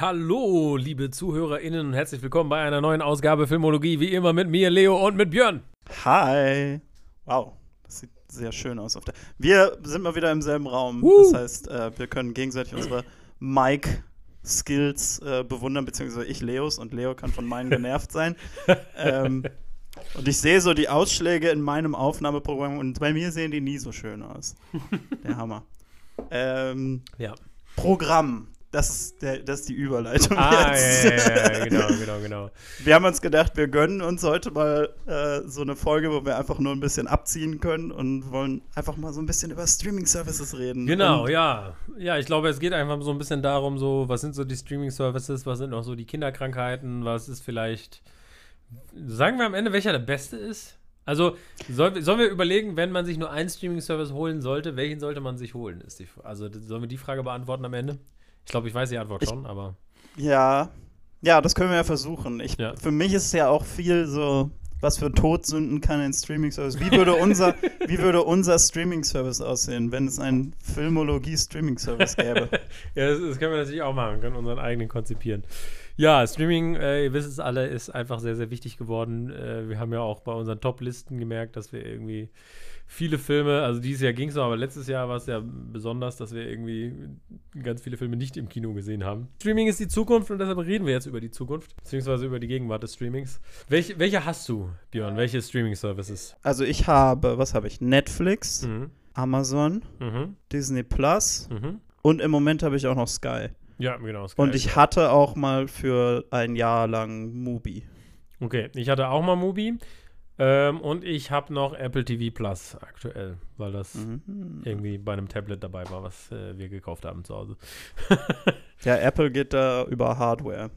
Hallo, liebe ZuhörerInnen und herzlich willkommen bei einer neuen Ausgabe Filmologie, wie immer mit mir, Leo und mit Björn. Hi. Wow, das sieht sehr schön aus. Auf der wir sind mal wieder im selben Raum. Uh. Das heißt, äh, wir können gegenseitig unsere Mic-Skills äh, bewundern, beziehungsweise ich Leos und Leo kann von meinen genervt sein. ähm, und ich sehe so die Ausschläge in meinem Aufnahmeprogramm und bei mir sehen die nie so schön aus. Der Hammer. Ähm, Ja. Programm. Das ist, der, das ist die Überleitung Ah, jetzt. ja, ja, ja, genau, genau, genau. Wir haben uns gedacht, wir gönnen uns heute mal äh, so eine Folge, wo wir einfach nur ein bisschen abziehen können und wollen einfach mal so ein bisschen über Streaming-Services reden. Genau, und, ja. Ja, ich glaube, es geht einfach so ein bisschen darum, so, was sind so die Streaming-Services, was sind noch so die Kinderkrankheiten, was ist vielleicht, sagen wir am Ende, welcher der beste ist? Also, soll, sollen wir überlegen, wenn man sich nur einen Streaming-Service holen sollte, welchen sollte man sich holen? Die, also, sollen wir die Frage beantworten am Ende? Ich glaube, ich weiß die Antwort Ich- schon, aber. Ja, ja, das können wir ja versuchen. Ich, Ja. Für mich ist es ja auch viel so, was für Todsünden kann ein Streaming-Service. Wie würde unser, wie würde unser Streaming-Service aussehen, wenn es einen Filmologie-Streaming-Service gäbe? Ja, das, das können wir natürlich auch machen, können unseren eigenen konzipieren. Ja, Streaming, äh, ihr wisst es alle, ist einfach sehr, sehr wichtig geworden. Äh, wir haben ja auch bei unseren Top-Listen gemerkt, dass wir irgendwie viele Filme, also dieses Jahr ging es noch, aber letztes Jahr war es ja besonders, dass wir irgendwie ganz viele Filme nicht im Kino gesehen haben. Streaming ist die Zukunft und deshalb reden wir jetzt über die Zukunft, beziehungsweise über die Gegenwart des Streamings. Welche, welche hast du, Björn? Welche Streaming-Services? Also ich habe, was habe ich? Netflix, Mhm. Amazon, Mhm. Disney Plus Mhm. und im Moment habe ich auch noch Sky. Ja, genau. ist Und ich hatte auch mal für ein Jahr lang Mubi. Okay, ich hatte auch mal Mubi. Ähm, und ich habe noch Apple TV Plus aktuell, weil das Mhm. irgendwie bei einem Tablet dabei war, was äh, wir gekauft haben zu Hause. Ja, Apple geht da über Hardware.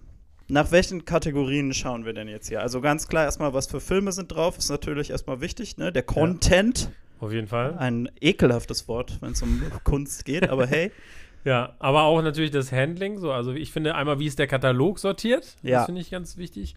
Nach welchen Kategorien schauen wir denn jetzt hier? Also ganz klar erstmal, was für Filme sind drauf, ist natürlich erstmal wichtig, ne? Der Content. Auf jeden Fall. Ein ekelhaftes Wort, wenn es um Kunst geht, aber hey. Ja, aber auch natürlich das Handling. So, also ich finde einmal, wie ist der Katalog sortiert? Ja. Das finde ich ganz wichtig.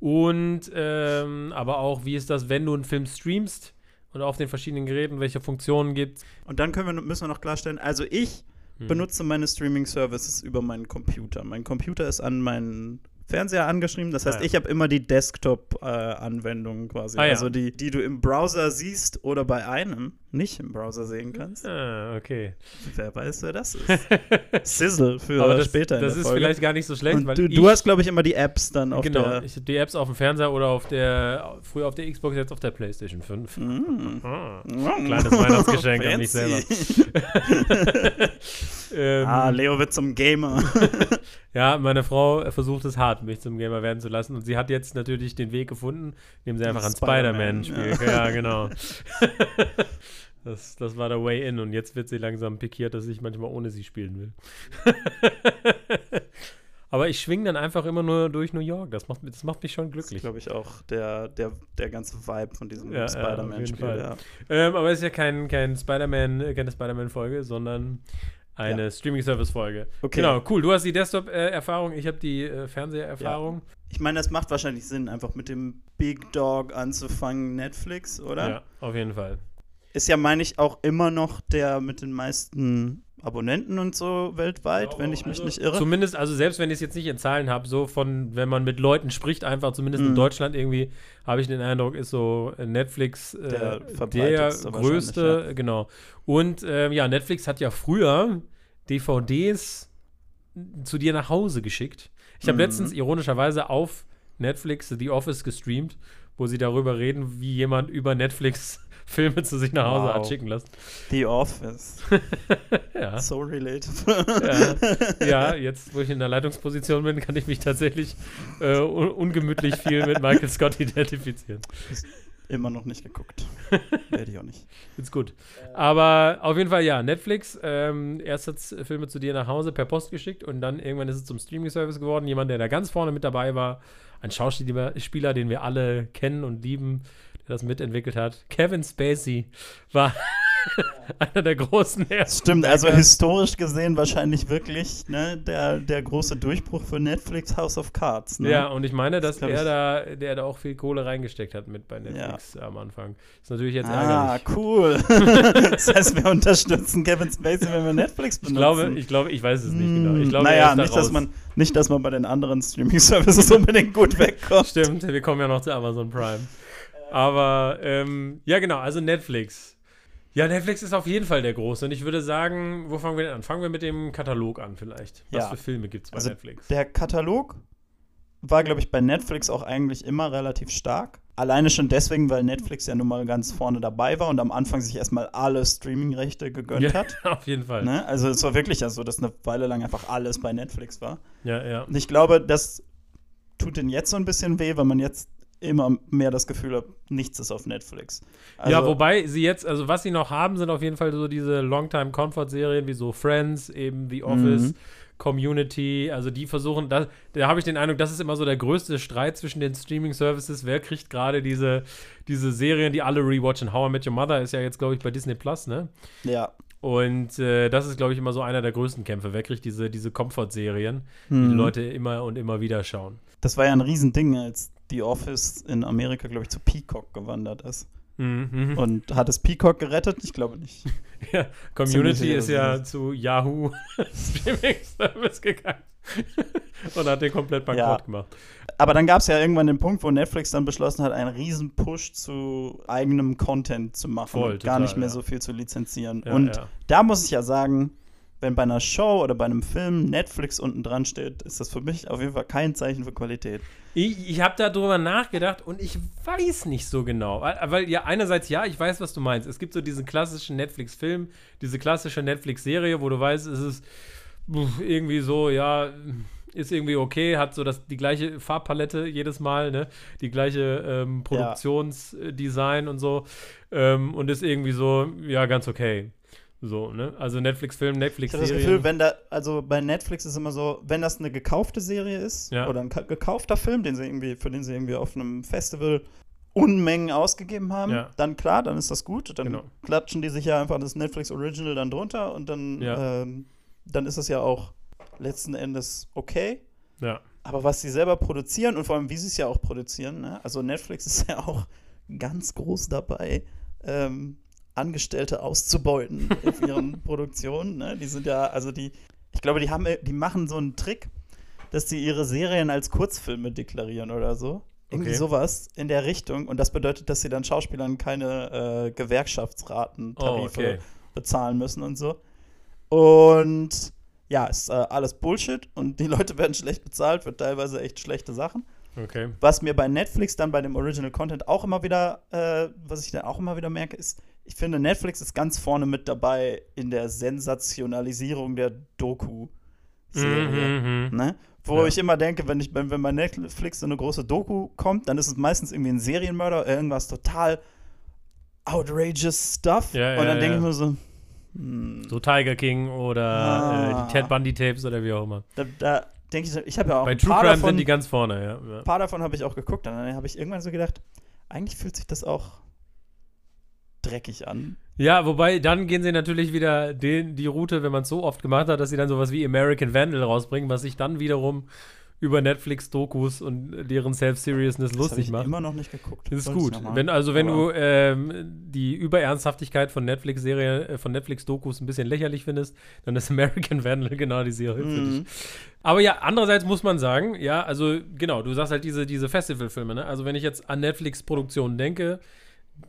Und ähm, aber auch, wie ist das, wenn du einen Film streamst und auf den verschiedenen Geräten, welche Funktionen gibt Und dann wir, müssen wir noch klarstellen, also ich Hm. benutze meine Streaming-Services über meinen Computer. Mein Computer ist an meinen Fernseher angeschrieben, das heißt, Ah, ja. ich habe immer die Desktop-Anwendungen quasi. Ah, ja. Also die, die du im Browser siehst oder bei einem nicht im Browser sehen kannst. Ah, okay. Wer weiß, wer das ist. Sizzle für aber das, später das ist Folge. vielleicht gar nicht so schlecht, Und weil du, ich, du hast, glaube ich, immer die Apps dann auf genau, der. ich habe die Apps auf dem Fernseher oder auf der, früher auf der Xbox, jetzt auf der PlayStation 5. Mm. Ah. Mm. Kleines Weihnachtsgeschenk an mich Fancy. Ähm, Ah, Leo wird zum Gamer. Ja, meine Frau versucht es hart, mich zum Gamer werden zu lassen. Und sie hat jetzt natürlich den Weg gefunden, indem sie einfach an Spider-Man, Spider-Man spielt. Ja. genau. das, das war der Way in. Und jetzt wird sie langsam pikiert, dass ich manchmal ohne sie spielen will. Aber ich schwinge dann einfach immer nur durch New York. Das macht, das macht mich schon Das ist, glücklich. glaube ich, auch der, der, der ganze Vibe von diesem Ja, ja, Spider-Man-Spiel. Fall. Ja. Ähm, aber es ist ja kein, kein Spider-Man, äh, keine Spider-Man-Folge, sondern eine Streaming-Service-Folge. Okay. Genau, cool. Du hast die Desktop-Erfahrung, ich habe die äh, Fernseherfahrung. Ich meine, das macht wahrscheinlich Sinn, einfach mit dem Big Dog anzufangen, Netflix, oder? Ja, auf jeden Fall. Ist ja, meine ich, auch immer noch der mit den meisten Abonnenten und so weltweit, wenn ich mich Also, nicht irre. Zumindest, also selbst wenn ich es jetzt nicht in Zahlen habe, so von, wenn man mit Leuten spricht, einfach zumindest in Mhm. Deutschland irgendwie, habe ich den Eindruck, ist so äh, Netflix äh, Der der, größte, wahrscheinlich, genau. Und ähm, ja, Netflix hat ja früher DVDs zu dir nach Hause geschickt. Ich habe Mhm. letztens ironischerweise auf Netflix The Office gestreamt, wo sie darüber reden, wie jemand über Netflix Filme zu sich nach Hause Wow. hat schicken lassen. The Office. Ja. So relatable. Ja, ja, jetzt, wo ich in der Leitungsposition bin, kann ich mich tatsächlich äh, un ungemütlich viel mit Michael Scott identifizieren. Immer noch nicht geguckt. Werde ich auch nicht. Ist gut. Aber auf jeden Fall, ja, Netflix, ähm, erst hat Filme zu dir nach Hause per Post geschickt und dann irgendwann ist es zum Streaming-Service geworden. Jemand, der da ganz vorne mit dabei war, ein Schauspieler, Spieler, den wir alle kennen und lieben, der das mitentwickelt hat. Kevin Spacey war, Einer der großen ersten. Stimmt, also historisch gesehen wahrscheinlich wirklich ne, der, der große Durchbruch für Netflix House of Cards. Ne? Ja, und ich meine, dass Das er da, der da auch viel Kohle reingesteckt hat mit bei Netflix am Anfang. Ist natürlich jetzt Ah, ärgerlich. cool. das heißt, wir unterstützen Kevin Spacey, wenn wir Netflix benutzen. Ich glaube, ich glaube, ich weiß es nicht genau. Ich glaube, naja, nicht, dass man, nicht, dass man bei den anderen Streaming-Services unbedingt gut wegkommt. Stimmt, wir kommen ja noch zu Amazon Prime. Aber ähm, ja, genau, also Netflix. Ja, Netflix ist auf jeden Fall der Große. Und ich würde sagen, wo fangen wir denn an? Fangen wir mit dem Katalog an, vielleicht. Was Ja. für Filme gibt es bei Also Netflix? Der Katalog war, glaube ich, bei Netflix auch eigentlich immer relativ stark. Alleine schon deswegen, weil Netflix ja nun mal ganz vorne dabei war und am Anfang sich erstmal alle Streaming-Rechte gegönnt ja, hat. auf jeden Fall. Ne? Also es war wirklich ja so, dass eine Weile lang einfach alles bei Netflix war. Ja, ja. Und ich glaube, das tut ihnen jetzt so ein bisschen weh, weil man jetzt immer mehr das Gefühl hat, nichts ist auf Netflix. Also, ja, wobei sie jetzt, also was sie noch haben, sind auf jeden Fall so diese Longtime-Comfort-Serien wie so Friends, eben The Office, Mhm. Community. Also die versuchen, da, da habe ich den Eindruck, das ist immer so der größte Streit zwischen den Streaming-Services. Wer kriegt gerade diese, diese Serien, die alle rewatchen? How I Met Your Mother ist ja jetzt, glaube ich, bei Disney Plus, ne? Ja. Und äh, das ist, glaube ich, immer so einer der größten Kämpfe. Wer kriegt diese, diese Comfort-Serien, die Mhm. die Leute immer und immer wieder schauen? Das war ja ein Riesending, als The Office in Amerika, glaube ich, zu Peacock gewandert ist. Mhm, mhm. Und hat es Peacock gerettet? Ich glaube nicht. Ja, Community ist ja dass zu Yahoo Streaming Service gegangen und hat den komplett bankrott Ja. gemacht. Aber dann gab es ja irgendwann den Punkt, wo Netflix dann beschlossen hat, einen riesen Push zu eigenem Content zu machen Voll, und gar total, nicht mehr ja. so viel zu lizenzieren. Und da muss ich ja sagen, wenn bei einer Show oder bei einem Film Netflix unten dran steht, ist das für mich auf jeden Fall kein Zeichen für Qualität. Ich, ich habe darüber nachgedacht und ich weiß nicht so genau. Weil, weil ja, einerseits ja, ich weiß, was du meinst. Es gibt so diesen klassischen Netflix-Film, diese klassische Netflix-Serie, wo du weißt, es ist irgendwie so, ja, ist irgendwie okay, hat so das, die gleiche Farbpalette jedes Mal, ne? Die gleiche ähm, Produktionsdesign und so. Ähm, und ist irgendwie so, ja, ganz okay. So, ne? Also Netflix-Film, Ich habe das Netflix-Serie. Gefühl, wenn da, also bei Netflix ist immer so, wenn das eine gekaufte Serie ist Ja. oder ein ka- gekaufter Film, den sie irgendwie, für den sie irgendwie auf einem Festival Unmengen ausgegeben haben, Ja. dann klar, dann ist das gut. Dann Genau. klatschen die sich ja einfach das Netflix Original dann drunter und dann, Ja. ähm, dann ist es ja auch letzten Endes okay. Ja. Aber was sie selber produzieren und vor allem, wie sie es ja auch produzieren, ne? also Netflix ist ja auch ganz groß dabei, ähm, Angestellte auszubeuten in ihren Produktionen. Ne? Die sind ja, also die, ich glaube, die haben, die machen so einen Trick, dass sie ihre Serien als Kurzfilme deklarieren oder so. Irgendwie Okay. sowas in der Richtung. Und das bedeutet, dass sie dann Schauspielern keine äh, Gewerkschaftsraten, Oh, okay. bezahlen müssen und so. Und ja, ist äh, alles Bullshit und die Leute werden schlecht bezahlt für teilweise echt schlechte Sachen. Okay. Was mir bei Netflix dann bei dem Original Content auch immer wieder, äh, was ich dann auch immer wieder merke, ist, ich finde, Netflix ist ganz vorne mit dabei in der Sensationalisierung der Doku-Serie. Mhm, mhm. Ne? Wo Ja. ich immer denke, wenn, ich, wenn, wenn bei Netflix so eine große Doku kommt, dann ist es meistens irgendwie ein Serienmörder, irgendwas total outrageous stuff. Ja, und dann denke ich mir so, hm, So Tiger King oder Ah. äh, die Ted Bundy Tapes oder wie auch immer. da, da denke ich, ich habe ja auch Bei True Crime davon, sind die ganz vorne, ja. ein paar davon habe ich auch geguckt. Und dann habe ich irgendwann so gedacht, eigentlich fühlt sich das auch dreckig an. Ja, wobei dann gehen sie natürlich wieder den, die Route, wenn man es so oft gemacht hat, dass sie dann sowas wie American Vandal rausbringen, was sich dann wiederum über Netflix-Dokus und deren Self-Seriousness Das habe lustig ich macht. immer noch nicht geguckt. Das ist ich gut. Wenn, also wenn Aber- du ähm, die Überernsthaftigkeit von Netflix-Serie, äh, von Netflix-Dokus ein bisschen lächerlich findest, dann ist American Vandal genau die Serie für dich. Mhm. Aber ja, andererseits muss man sagen, ja, also genau, du sagst halt diese, diese Festivalfilme, ne? Also wenn ich jetzt an Netflix-Produktionen denke,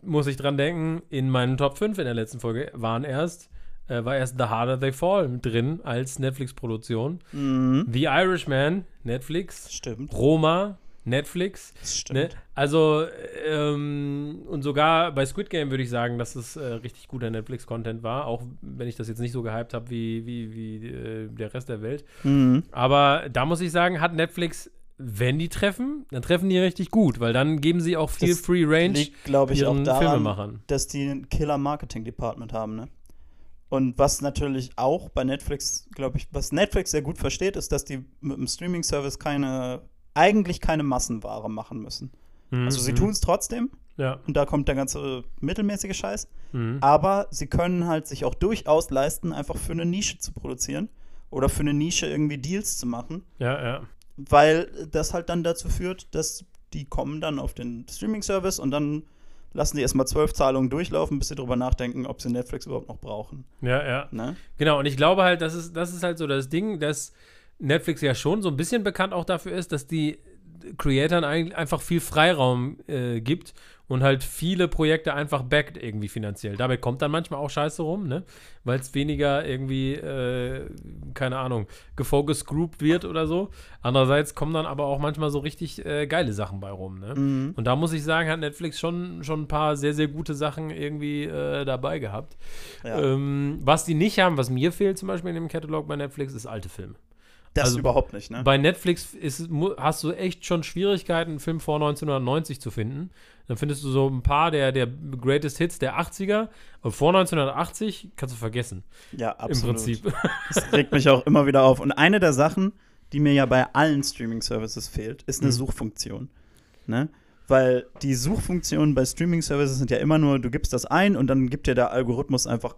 muss ich dran denken, in meinen Top 5 in der letzten Folge waren erst, äh, war erst The Harder They Fall drin als Netflix-Produktion. Mhm. The Irishman, Netflix. Stimmt. Roma, Netflix. Stimmt. Ne? Also, ähm, und sogar bei Squid Game würde ich sagen, dass es äh, richtig guter Netflix-Content war, auch wenn ich das jetzt nicht so gehypt habe wie, wie, wie äh, der Rest der Welt. Mhm. Aber da muss ich sagen, hat Netflix, wenn die treffen, dann treffen die richtig gut, weil dann geben sie auch viel Das Free Range Liegt, glaube ich, auch daran, Filmemachern. dass die ein Killer-Marketing-Department haben, ne? Und was natürlich auch bei Netflix, glaube ich, was Netflix sehr gut versteht, ist, dass die mit dem Streaming-Service keine, eigentlich keine Massenware machen müssen. Also sie Mhm. tun es trotzdem, Ja. Und da kommt der ganze mittelmäßige Scheiß. Mhm. Aber sie können halt sich auch durchaus leisten, einfach für eine Nische zu produzieren. Oder für eine Nische irgendwie Deals zu machen. Ja, ja. Weil das halt dann dazu führt, dass die kommen dann auf den Streaming-Service und dann lassen die erstmal zwölf Zahlungen durchlaufen, bis sie darüber nachdenken, ob sie Netflix überhaupt noch brauchen. Ja, ja. Ne? Genau, und ich glaube halt, das ist, das ist halt so das Ding, dass Netflix ja schon so ein bisschen bekannt auch dafür ist, dass die Creatoren eigentlich einfach viel Freiraum äh, gibt und halt viele Projekte einfach backt irgendwie finanziell. Dabei kommt dann manchmal auch Scheiße rum, ne? Weil es weniger irgendwie, äh, keine Ahnung, gefocus grouped wird oder so. Andererseits kommen dann aber auch manchmal so richtig äh, geile Sachen bei rum, ne? Mhm. Und da muss ich sagen, hat Netflix schon, schon ein paar sehr, sehr gute Sachen irgendwie äh, dabei gehabt. Ja. Ähm, was die nicht haben, was mir fehlt zum Beispiel in dem Katalog bei Netflix, ist alte Filme. Das also überhaupt nicht, ne? Bei Netflix ist, hast du echt schon Schwierigkeiten, einen Film vor 1990 zu finden. Dann findest du so ein paar der, der Greatest Hits der 80er. Aber vor 1980 kannst du vergessen. Ja, absolut. Im Prinzip. Das regt mich auch immer wieder auf. Und eine der Sachen, die mir ja bei allen Streaming-Services fehlt, ist eine Mhm. Suchfunktion. Ne? Weil die Suchfunktionen bei Streaming-Services sind ja immer nur, du gibst das ein und dann gibt dir der Algorithmus einfach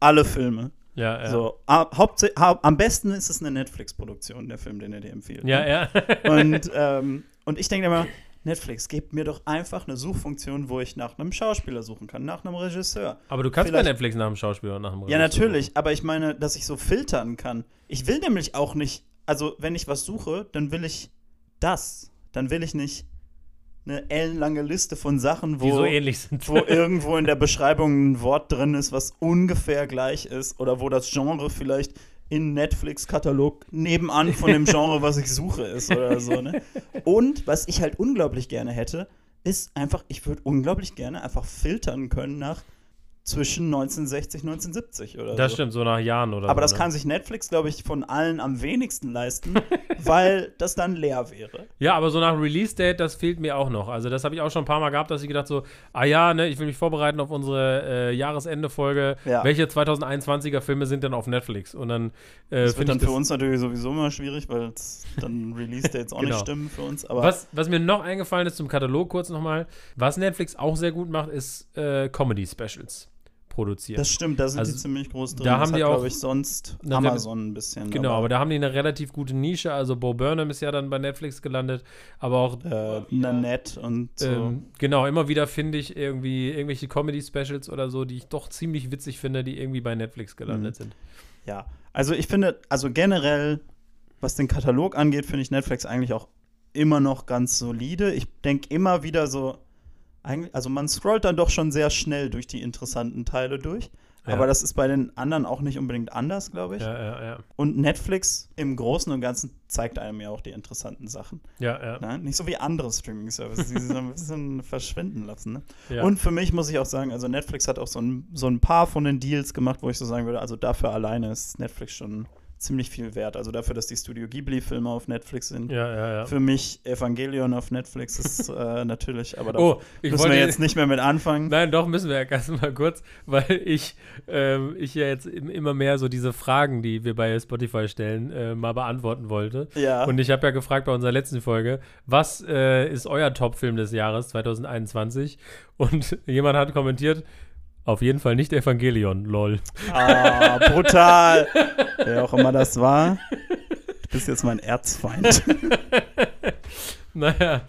alle Filme. Ja, ja. So, a- hauptsä- hau am besten ist es eine Netflix-Produktion, der Film, den er dir empfiehlt. Ja, ne? ja. Und, ähm, und ich denke immer, Netflix, gebt mir doch einfach eine Suchfunktion, wo ich nach einem Schauspieler suchen kann, nach einem Regisseur. Aber du kannst Vielleicht- bei Netflix nach dem Schauspieler und nach Ja, Regisseur natürlich, aber ich meine, dass ich so filtern kann. Ich will nämlich auch nicht, also wenn ich was suche, dann will ich das. Dann will ich nicht eine ellenlange Liste von Sachen, wo, so wo irgendwo in der Beschreibung ein Wort drin ist, was ungefähr gleich ist oder wo das Genre vielleicht in Netflix-Katalog nebenan von dem Genre, was ich suche, ist oder so. Ne? Und was ich halt unglaublich gerne hätte, ist einfach, ich würde unglaublich gerne einfach filtern können nach zwischen 1960 1970 oder das so. stimmt, so nach Jahren oder Aber so. das ne? kann sich Netflix, glaube ich, von allen am wenigsten leisten, weil das dann leer wäre. Ja, aber so nach Release-Date, das fehlt mir auch noch. Also, das habe ich auch schon ein paar Mal gehabt, dass ich gedacht so, ah ja, ne, ich will mich vorbereiten auf unsere äh, Jahresende-Folge. Ja. Welche 2021er Filme sind denn auf Netflix? Und dann äh, Das wird dann für uns natürlich sowieso immer schwierig, weil dann Release-Dates auch Genau. nicht stimmen für uns. Aber Was, was mir noch eingefallen ist zum Katalog kurz nochmal, was Netflix auch sehr gut macht, ist äh, Comedy-Specials produzieren. das stimmt, da sind Also, die ziemlich groß drin. da das haben die hat, auch- glaube ich, sonst Amazon ein bisschen. genau, aber da haben die eine relativ gute Nische. Also Bo Burnham ist ja dann bei Netflix gelandet, aber auch äh, Nanette und so. Ähm, genau, immer wieder finde ich irgendwie irgendwelche Comedy-Specials oder so, die ich doch ziemlich witzig finde, die irgendwie bei Netflix gelandet Mhm. sind. Ja, also ich finde, also generell, was den Katalog angeht, finde ich Netflix eigentlich auch immer noch ganz solide. Ich denke immer wieder so, eigentlich, also man scrollt dann doch schon sehr schnell durch die interessanten Teile durch. Ja. Aber das ist bei den anderen auch nicht unbedingt anders, glaube ich. Ja, ja, ja. Und Netflix im Großen und Ganzen zeigt einem ja auch die interessanten Sachen. Ja, ja. Ne? Nicht so wie andere Streaming-Services, die sie so ein bisschen verschwinden lassen. Ne? ja. Und für mich muss ich auch sagen, also Netflix hat auch so ein, so ein paar von den Deals gemacht, wo ich so sagen würde, also dafür alleine ist Netflix schon ziemlich viel wert. Also dafür, dass die Studio Ghibli-Filme auf Netflix sind. ja, ja, ja. Für mich Evangelion auf Netflix ist äh, natürlich, aber da Oh, müssen wir jetzt nicht mehr mit anfangen. Nein, doch, müssen wir ja ganz mal kurz, weil ich, ähm, ich ja jetzt im- immer mehr so diese Fragen, die wir bei Spotify stellen, äh, mal beantworten wollte. Ja. Und ich habe ja gefragt bei unserer letzten Folge, was äh, ist euer Top-Film des Jahres 2021? Und jemand hat kommentiert, auf jeden Fall nicht Evangelion, lol. Ah, brutal. Wer auch immer das war. Du bist jetzt mein Erzfeind. Naja,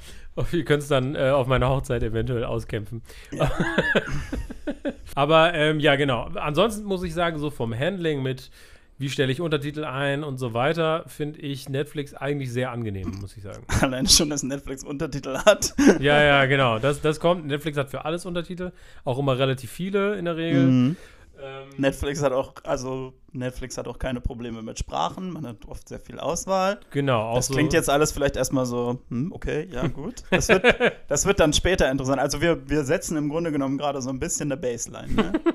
ihr könnt es dann äh, auf meiner Hochzeit eventuell auskämpfen. Aber ähm, ja, genau. Ansonsten muss ich sagen, so vom Handling mit, wie stelle ich Untertitel ein und so weiter, finde ich Netflix eigentlich sehr angenehm, muss ich sagen. Allein schon, dass Netflix Untertitel hat. Ja, ja, genau. Das, das kommt. Netflix hat für alles Untertitel, auch immer relativ viele in der Regel. Mhm. Ähm, Netflix hat auch, also Netflix hat auch keine Probleme mit Sprachen. Man hat oft sehr viel Auswahl. genau, auch Das so. klingt jetzt alles vielleicht erstmal so, hm, okay, ja, gut. Das wird, das wird dann später interessant. Also wir, wir setzen im Grunde genommen gerade so ein bisschen eine Baseline. Ne?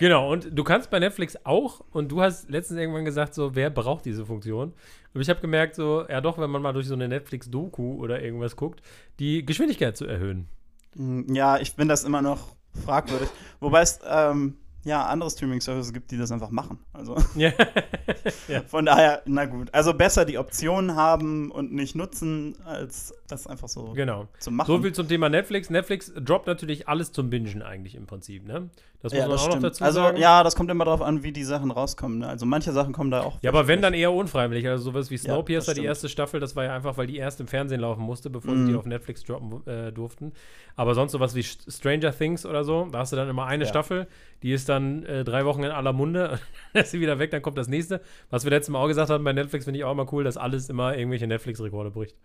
Genau, und du kannst bei Netflix auch, und du hast letztens irgendwann gesagt, so, wer braucht diese Funktion? Und ich habe gemerkt, so, ja doch, wenn man mal durch so eine Netflix-Doku oder irgendwas guckt, die Geschwindigkeit zu erhöhen. Hm, ja, ich finde das immer noch fragwürdig. Wobei es, ähm, ja, andere Streaming-Services gibt, die das einfach machen. Also Ja, Ja. Von daher, na gut. Also besser die Optionen haben und nicht nutzen, als das einfach so Genau. zu machen. So viel zum Thema Netflix. Netflix droppt natürlich alles zum Bingen eigentlich im Prinzip, ne? Das muss ja, man das auch noch stimmt. dazu also, sagen. ja, das kommt immer darauf an, wie die Sachen rauskommen. Ne? Also manche Sachen kommen da auch. Ja, aber wenn dann eher unfreiwillig. Also sowas wie Ja, Snowpiercer, das die erste Staffel, das war ja einfach, weil die erst im Fernsehen laufen musste, bevor Mhm. sie die auf Netflix droppen äh, durften. Aber sonst sowas wie St- Stranger Things oder so, da hast du dann immer eine Ja. Staffel, die ist dann äh, drei Wochen in aller Munde, dann ist sie wieder weg, dann kommt das nächste. Was wir letztes Mal auch gesagt haben bei Netflix, finde ich auch immer cool, dass alles immer irgendwelche Netflix-Rekorde bricht.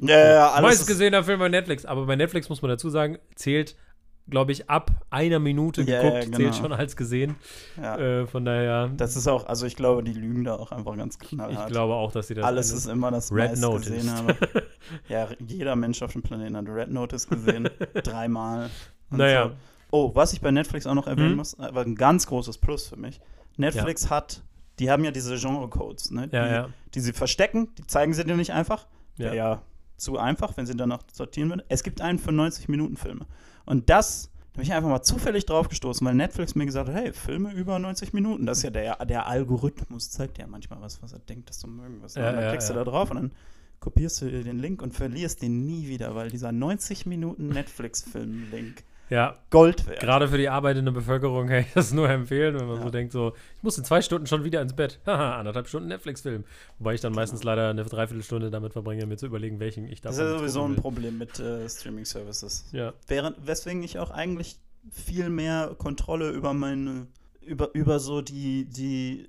Ja, ja, ja, alles Meist ist- gesehener Film bei Netflix, aber bei Netflix muss man dazu sagen, zählt, glaube ich, ab einer Minute Ja, geguckt, ja, zählt genau. schon als gesehen. Ja. Äh, von daher, Das ist auch, also ich glaube, die lügen da auch einfach ganz ich knallhart. glaube auch, dass sie das Alles ist immer das Red Notice. gesehen habe. Ja, jeder Mensch auf dem Planeten hat Red Notice gesehen. Dreimal. Naja. So. Oh, was ich bei Netflix auch noch erwähnen Mhm. muss, aber ein ganz großes Plus für mich. Netflix hat, die haben ja diese Genre-Codes, ne? Ja, die, ja. die sie verstecken, die zeigen sie dir nicht einfach. Ja. Ja zu einfach, wenn sie danach sortieren würden. Es gibt einen für 90-Minuten-Filme. Und das, da bin ich einfach mal zufällig drauf gestoßen, weil Netflix mir gesagt hat, hey, Filme über 90 Minuten, das ist ja der, der Algorithmus, zeigt ja manchmal was, was er denkt, dass du mögen wirst. Ja, und dann ja, klickst ja. du da drauf und dann kopierst du dir den Link und verlierst den nie wieder, weil dieser 90 Minuten Netflix-Film-Link Ja, Gold wert. gerade für die arbeitende Bevölkerung kann ich das nur empfehlen, wenn man Ja. so denkt, so, ich muss in zwei Stunden schon wieder ins Bett. Haha, anderthalb Stunden Netflix-Film. Wobei ich dann meistens leider eine Dreiviertelstunde damit verbringe, mir zu überlegen, welchen ich Das davon ist ja sowieso ein. Problem mit äh, Streaming-Services. Ja, Während, weswegen ich auch eigentlich viel mehr Kontrolle über meine, über, über so die, die,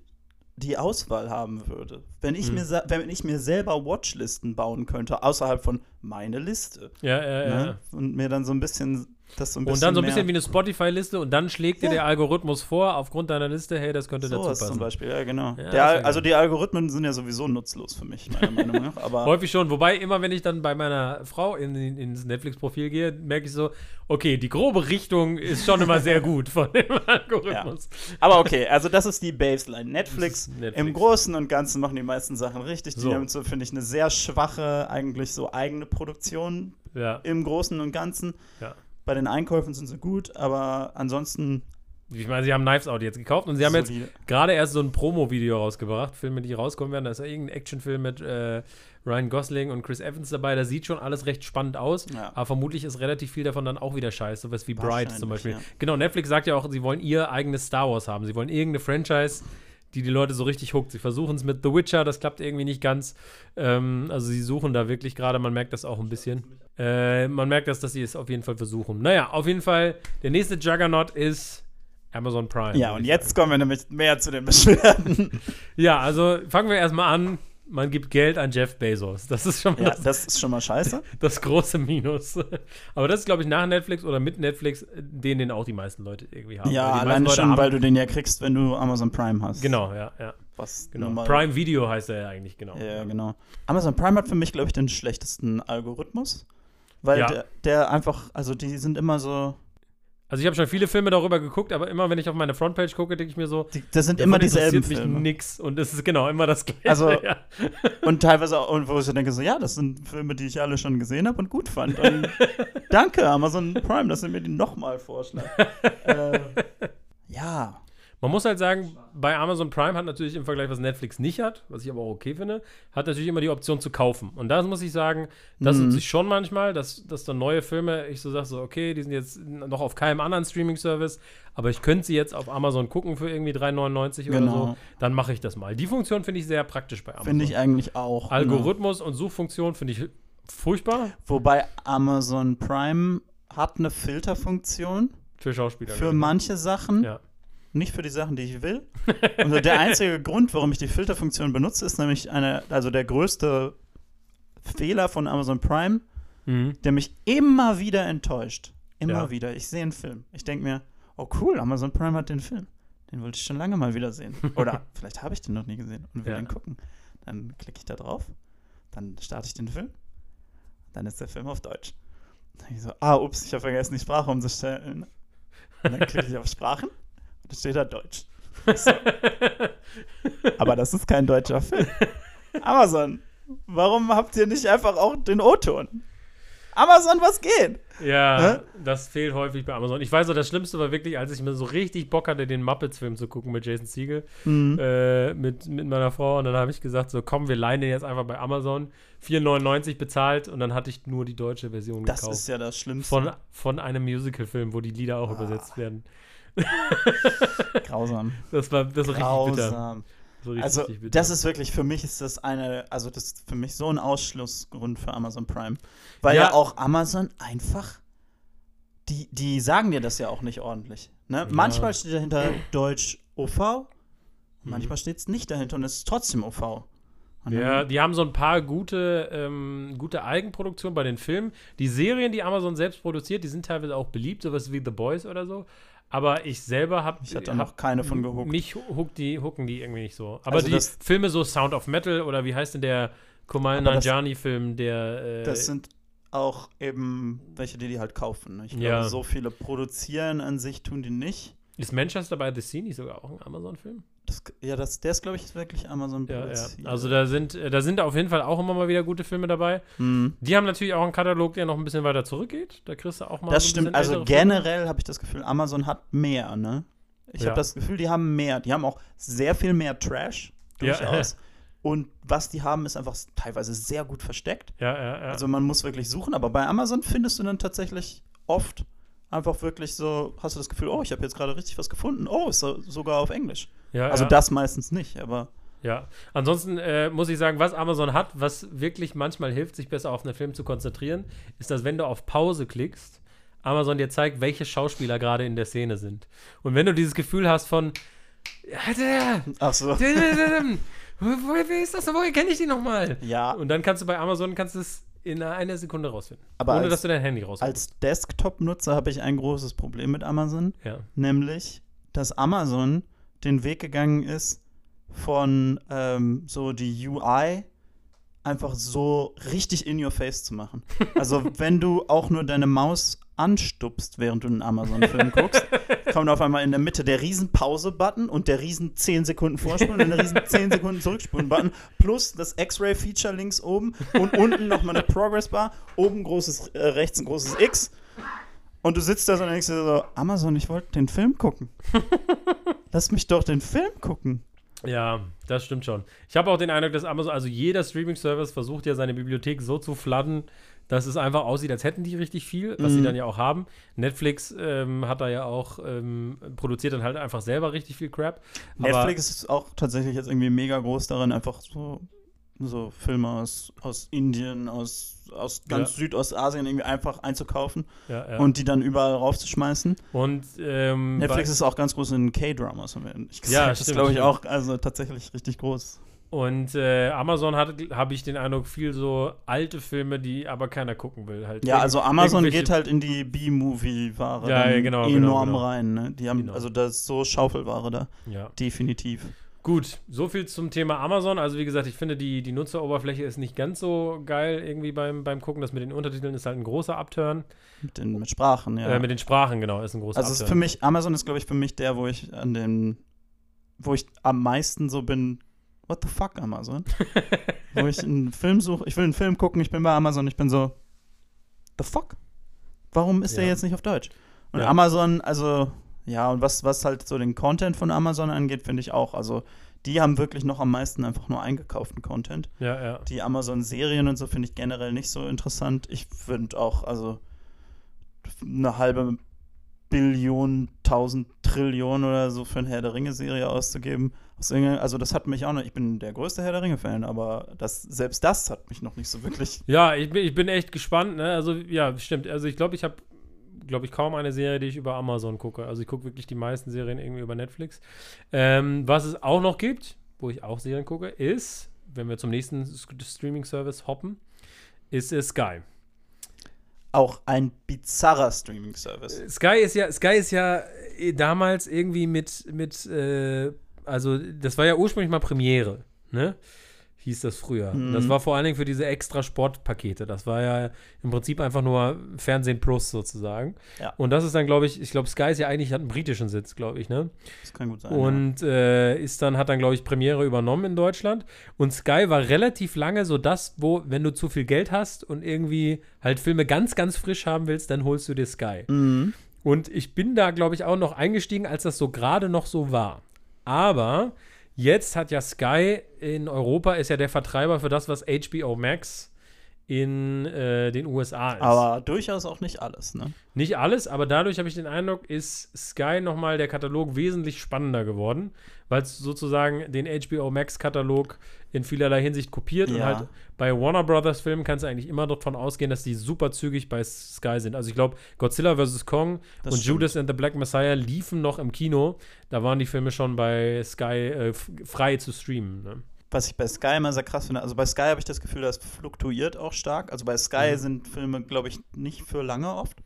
die Auswahl haben würde. Wenn ich, Mhm. mir, wenn ich mir selber Watchlisten bauen könnte, außerhalb von meine Liste. ja, ja. ja. Ne? Und mir dann so ein bisschen das so. Und dann so ein bisschen wie eine Spotify-Liste und dann schlägt dir Ja. der Algorithmus vor, aufgrund deiner Liste, hey, das könnte dazu Sowas passen. zum Beispiel, ja, genau. Ja, der, also die Algorithmen sind ja sowieso nutzlos für mich, meiner Meinung nach. Aber Häufig schon, wobei immer, wenn ich dann bei meiner Frau in, in, ins Netflix-Profil gehe, merke ich so, okay, die grobe Richtung ist schon immer sehr gut von dem Algorithmus. Aber okay, also das ist die Baseline. Netflix, Netflix. im Großen und Ganzen machen die meisten Sachen richtig. Die So. haben so, finde ich, eine sehr schwache, eigentlich so eigene Produktion Ja, im Großen und Ganzen. ja. Bei den Einkäufen sind sie gut, aber ansonsten. Ich meine, sie haben Knives Out jetzt gekauft und sie haben jetzt solide. gerade erst so ein Promo-Video rausgebracht, Filme, die rauskommen werden. Da ist ja irgendein Actionfilm mit äh, Ryan Gosling und Chris Evans dabei. Das sieht schon alles recht spannend aus, Ja. aber vermutlich ist relativ viel davon dann auch wieder scheiße. Sowas wie Bright zum Beispiel. Ja. Genau, Netflix sagt ja auch, sie wollen ihr eigenes Star Wars haben. Sie wollen irgendeine Franchise, die die Leute so richtig hookt. Sie versuchen es mit The Witcher, das klappt irgendwie nicht ganz. Ähm, also sie suchen da wirklich gerade, man merkt das auch ein bisschen. Äh, man merkt das, dass sie es auf jeden Fall versuchen. Naja, auf jeden Fall, der nächste Juggernaut ist Amazon Prime. Ja, und jetzt sagen. kommen wir nämlich mehr zu den Beschwerden. Ja, also fangen wir erstmal an. Man gibt Geld an Jeff Bezos. Das ist schon mal ja, das, das ist schon mal scheiße. das große Minus. Aber das ist, glaube ich, nach Netflix oder mit Netflix, den, den auch die meisten Leute irgendwie haben. Ja, alleine schon, haben- weil du den ja kriegst, wenn du Amazon Prime hast. Genau, ja, ja. Was Genau. Prime Video heißt er ja eigentlich, genau. Ja, genau. Amazon Prime hat für mich, glaube ich, den schlechtesten Algorithmus. Weil Ja. der, der einfach, also die sind immer so, Also ich habe schon viele Filme darüber geguckt, aber immer wenn ich auf meine Frontpage gucke, denke ich mir so, die, das sind immer dieselben mich Filme. nix. Und es ist genau immer das Gleiche. Also- ja. Und teilweise auch, und wo ich so denke, so, ja, das sind Filme, die ich alle schon gesehen habe und gut fand. Und danke, Amazon Prime, dass ihr mir die nochmal vorschlagen. äh, ja. Man muss halt sagen, bei Amazon Prime hat natürlich im Vergleich, was Netflix nicht hat, was ich aber auch okay finde, hat natürlich immer die Option zu kaufen. Und da muss ich sagen, das Mhm. nutze ich schon manchmal, dass, dass dann neue Filme, ich so sage, so, okay, die sind jetzt noch auf keinem anderen Streaming-Service, aber ich könnte sie jetzt auf Amazon gucken für irgendwie 3,99 oder Genau. so, dann mache ich das mal. Die Funktion finde ich sehr praktisch bei Amazon. Finde ich eigentlich auch. genau. Algorithmus und Suchfunktion finde ich furchtbar Wobei Amazon Prime hat eine Filterfunktion für Schauspieler. für manche Sachen, Ja. Nicht für die Sachen, die ich will. Und der einzige Grund, warum ich die Filterfunktion benutze, ist nämlich eine, also der größte Fehler von Amazon Prime, Mhm. der mich immer wieder enttäuscht. Immer Ja. wieder. Ich sehe einen Film. Ich denke mir, oh cool, Amazon Prime hat den Film. Den wollte ich schon lange mal wieder sehen. Oder vielleicht habe ich den noch nie gesehen und will Ja. den gucken. Dann klicke ich da drauf, dann starte ich den Film, dann ist der Film auf Deutsch. Dann ich so, ah, ups, ich habe vergessen, die Sprache umzustellen. Und dann klicke ich auf Sprachen dann steht da Deutsch. So. Aber das ist kein deutscher Film. Amazon, warum habt ihr nicht einfach auch den O-Ton? Amazon, was geht? Ja, Hä? das fehlt häufig bei Amazon. Ich weiß noch, das Schlimmste war wirklich, als ich mir so richtig Bock hatte, den Muppets-Film zu gucken mit Jason Siegel, Mhm. äh, mit, mit meiner Frau. Und dann habe ich gesagt, so komm, wir leihen den jetzt einfach bei Amazon. 4,99 bezahlt und dann hatte ich nur die deutsche Version Das gekauft. ist ja das Schlimmste. von, von einem Musical-Film, wo die Lieder auch Ah. übersetzt werden. Grausam. Das war, das war richtig bitter. Richtig, Also, das ist wirklich, für mich ist das eine, also das ist für mich so ein Ausschlussgrund für Amazon Prime. Weil Ja. ja, auch Amazon einfach, die, die sagen dir das ja auch nicht ordentlich. Ne? Manchmal steht dahinter Deutsch OV, manchmal steht es nicht dahinter und es ist trotzdem OV. Und Ja, die haben so ein paar gute, ähm, gute Eigenproduktionen bei den Filmen. Die Serien, die Amazon selbst produziert, die sind teilweise auch beliebt, sowas wie The Boys oder so. Aber ich selber habe Ich hatte da noch keine von gehuckt. Mich hook die, hooken die irgendwie nicht so. Aber Also die Filme so Sound of Metal oder wie heißt denn der Kumail das- Nanjiani-Film, der äh, Das sind auch eben welche, die die halt kaufen. Ne? Ich glaube, Ja. so viele produzieren an sich tun die nicht. ist Manchester by the Sea nicht sogar auch ein Amazon-Film? Das, ja, das, der ist, glaube ich, wirklich Amazon Ja, ja. Also da sind, äh, da sind auf jeden Fall auch immer mal wieder gute Filme dabei. Hm. Die haben natürlich auch einen Katalog, der noch ein bisschen weiter zurückgeht. Da kriegst du auch mal Das so ein stimmt. Also generell habe ich das Gefühl, Amazon hat mehr, ne? Ich Ja. habe das Gefühl, die haben mehr. Die haben auch sehr viel mehr Trash, Ja. durchaus. Und was die haben, ist einfach teilweise sehr gut versteckt. Ja, ja, ja. Also man muss wirklich suchen, aber bei Amazon findest du dann tatsächlich oft einfach wirklich so, hast du das Gefühl, oh, ich habe jetzt gerade richtig was gefunden. Oh, ist so, sogar auf Englisch. ja, Also ja. das meistens nicht, aber Ja, ansonsten äh, muss ich sagen, was Amazon hat, was wirklich manchmal hilft, sich besser auf einen Film zu konzentrieren, ist, dass wenn du auf Pause klickst, Amazon dir zeigt, welche Schauspieler gerade in der Szene sind. Und wenn du dieses Gefühl hast von, Alter, ach so. wo, wo, wer ist das? Woher kenne ich die nochmal? Ja, Und dann kannst du bei Amazon kannst es in einer Sekunde rausfinden. Aber ohne als- dass du dein Handy rausholst. als Desktop-Nutzer habe ich ein großes Problem mit Amazon. ja. nämlich, dass Amazon den Weg gegangen ist, von ähm, so die UI einfach so richtig in your face zu machen. Also, wenn du auch nur deine Maus anstupst, während du einen Amazon-Film guckst, kommt auf einmal in der Mitte der riesen Pause-Button und der riesen 10 Sekunden Vorspulen und der riesen 10 Sekunden Zurückspulen-Button plus das X-Ray-Feature links oben und unten nochmal eine Progress-Bar, oben großes, äh, rechts ein großes X und du sitzt da so und denkst dir so, Amazon, ich wollte den Film gucken. Lass mich doch den Film gucken. Ja, das stimmt schon. Ich habe auch den Eindruck, dass Amazon, also jeder Streaming-Service versucht ja seine Bibliothek so zu fladden, dass es einfach aussieht, als hätten die richtig viel, was sie Mhm. dann ja auch haben. Netflix ähm, hat da ja auch, ähm, produziert dann halt einfach selber richtig viel Crap. Netflix ist auch tatsächlich jetzt irgendwie mega groß darin, einfach so, so Filme aus, aus Indien, aus, aus ganz Ja. Südostasien irgendwie einfach einzukaufen Ja, ja. und die dann überall raufzuschmeißen. Und ähm, Netflix ist auch ganz groß in K-Dramas, haben wir nicht gesagt. Ja, das ist, stimmt, glaube ich, stimmt. auch also tatsächlich richtig groß. Und äh, Amazon hat, habe ich den Eindruck, viel so alte Filme, die aber keiner gucken will. Halt Ja, also Amazon geht halt in die B-Movie-Ware Ja, genau, enorm genau, genau. rein. Ne? Die haben, Genau. also das ist so Schaufelware da, Ja. definitiv. Gut, so viel zum Thema Amazon. Also wie gesagt, ich finde, die, die Nutzeroberfläche ist nicht ganz so geil irgendwie beim, beim Gucken. Das mit den Untertiteln ist halt ein großer Upturn. Mit, den, mit Sprachen, ja. Äh, mit den Sprachen, genau, ist ein großer also es ist Upturn. für mich, Amazon ist, glaube ich, für mich der, wo ich an den, wo ich am meisten so bin, what the fuck, Amazon? wo ich einen Film suche, ich will einen Film gucken, ich bin bei Amazon, ich bin so, the fuck? Warum ist der Ja. jetzt nicht auf Deutsch? Und Ja. Amazon, also, ja, und was, was halt so den Content von Amazon angeht, finde ich auch, also, die haben wirklich noch am meisten einfach nur eingekauften Content. ja, ja. Die Amazon-Serien und so finde ich generell nicht so interessant. Ich finde auch, also eine halbe Billion, tausend Trillionen oder so für eine Herr der Ringe-Serie auszugeben. Also das hat mich auch noch, ich bin der größte Herr der Ringe-Fan, aber das, selbst das hat mich noch nicht so wirklich. Ja, ich bin, ich bin echt gespannt. Ne? Also ja, stimmt. Also ich glaube, ich habe, glaube ich, kaum eine Serie, die ich über Amazon gucke. Also ich gucke wirklich die meisten Serien irgendwie über Netflix. Ähm, was es auch noch gibt, wo ich auch Serien gucke, ist, wenn wir zum nächsten Streaming-Service hoppen, ist es Sky. Auch ein bizarrer Streaming-Service. Sky ist ja, Sky ist ja äh, damals irgendwie mit, mit, äh, also das war ja ursprünglich mal Premiere, ne? hieß das früher. Mhm. Das war vor allen Dingen für diese extra Sportpakete. Das war ja im Prinzip einfach nur Fernsehen Plus sozusagen. Ja. Und das ist dann, glaube ich, ich glaube, Sky ist ja eigentlich, hat einen britischen Sitz, glaube ich, ne? Das kann gut sein. Und äh, ist dann, hat dann, glaube ich, Premiere übernommen in Deutschland. Und Sky war relativ lange so das, wo, wenn du zu viel Geld hast und irgendwie halt Filme ganz, ganz frisch haben willst, dann holst du dir Sky. ja. Mhm. Und ich bin da, glaube ich, auch noch eingestiegen, als das so gerade noch so war. Aber jetzt hat ja Sky in Europa, ist ja der Vertreiber für das, was HBO Max in äh, den USA ist. Aber durchaus auch nicht alles, ne? Nicht alles, aber dadurch habe ich den Eindruck, ist Sky nochmal der Katalog wesentlich spannender geworden, weil es sozusagen den HBO Max-Katalog in vielerlei Hinsicht kopiert und Ja. halt bei Warner Brothers Filmen kannst du eigentlich immer davon ausgehen, dass die super zügig bei Sky sind. Also ich glaube, Godzilla vs. Kong Das und stimmt. Judas and the Black Messiah liefen noch im Kino. Da waren die Filme schon bei Sky äh, frei zu streamen. Ne? Was ich bei Sky immer sehr krass finde, also bei Sky habe ich das Gefühl, das fluktuiert auch stark. Also bei Sky Mhm. sind Filme, glaube ich, nicht für lange oft.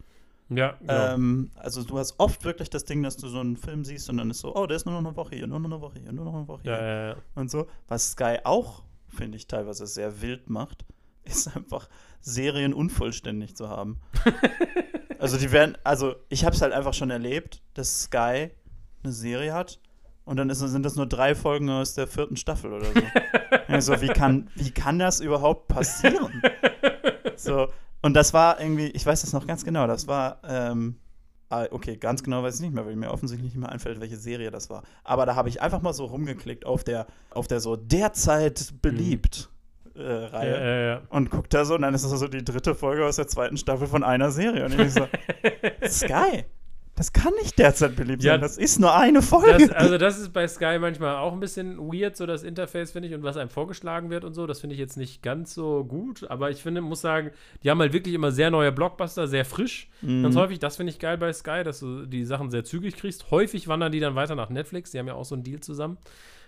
Ja, genau. Ähm, also du hast oft wirklich das Ding, dass du so einen Film siehst und dann ist so, oh, der ist nur noch eine Woche hier, nur noch eine Woche hier, nur noch eine Woche hier. ja, ja, ja. und so. Was Sky auch, finde ich, teilweise sehr wild macht, ist einfach Serien unvollständig zu haben. also die werden, also ich habe es halt einfach schon erlebt, dass Sky eine Serie hat und dann ist, sind das nur drei Folgen aus der vierten Staffel oder so. also wie kann, wie kann das überhaupt passieren? so, und das war irgendwie, ich weiß das noch ganz genau, das war, ähm, ah, okay, ganz genau weiß ich nicht mehr, weil mir offensichtlich nicht mehr einfällt, welche Serie das war. Aber da habe ich einfach mal so rumgeklickt auf der, auf der so derzeit beliebt äh, Ja, Reihe. ja, ja. Und guck da so, und dann ist das so die dritte Folge aus der zweiten Staffel von einer Serie. Und ich so, Sky, das kann nicht derzeit beliebt Ja, sein, das ist nur eine Folge. Das, also das ist bei Sky manchmal auch ein bisschen weird, so das Interface, finde ich, und was einem vorgeschlagen wird und so. Das finde ich jetzt nicht ganz so gut. Aber ich finde, muss sagen, die haben halt wirklich immer sehr neue Blockbuster, sehr frisch. Mhm. Ganz häufig, das finde ich geil bei Sky, dass du die Sachen sehr zügig kriegst. Häufig wandern die dann weiter nach Netflix. Die haben ja auch so einen Deal zusammen.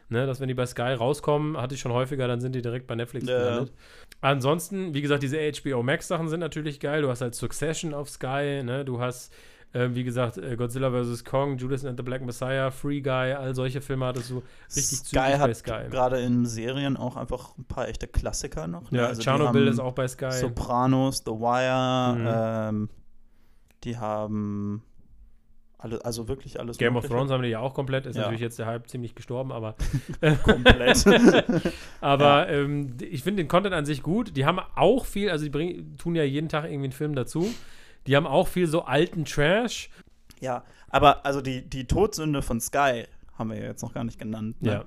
Ne, dass wenn die bei Sky rauskommen, hatte ich schon häufiger, dann sind die direkt bei Netflix Ja. gelandet. Ansonsten, wie gesagt, diese HBO Max Sachen sind natürlich geil. Du hast halt Succession auf Sky, ne? Du hast ähm, wie gesagt, äh, Godzilla vs. Kong, Judas and the Black Messiah, Free Guy, all solche Filme hattest du richtig Sky zügig bei hat Sky. gerade in Serien auch einfach ein paar echte Klassiker noch. ne? Ja, Also haben ist auch bei Sky. Sopranos, The Wire, Mhm. ähm, die haben alle, also wirklich alles. Game of Mögliche. Thrones haben die ja auch komplett. Ist Ja. natürlich jetzt der Hype ziemlich gestorben, aber, komplett. aber ähm, ich finde den Content an sich gut. Die haben auch viel, also die bringen, tun ja jeden Tag irgendwie einen Film dazu. Die haben auch viel so alten Trash. ja, aber also die, die Todsünde von Sky haben wir ja jetzt noch gar nicht genannt. Ne? Ja.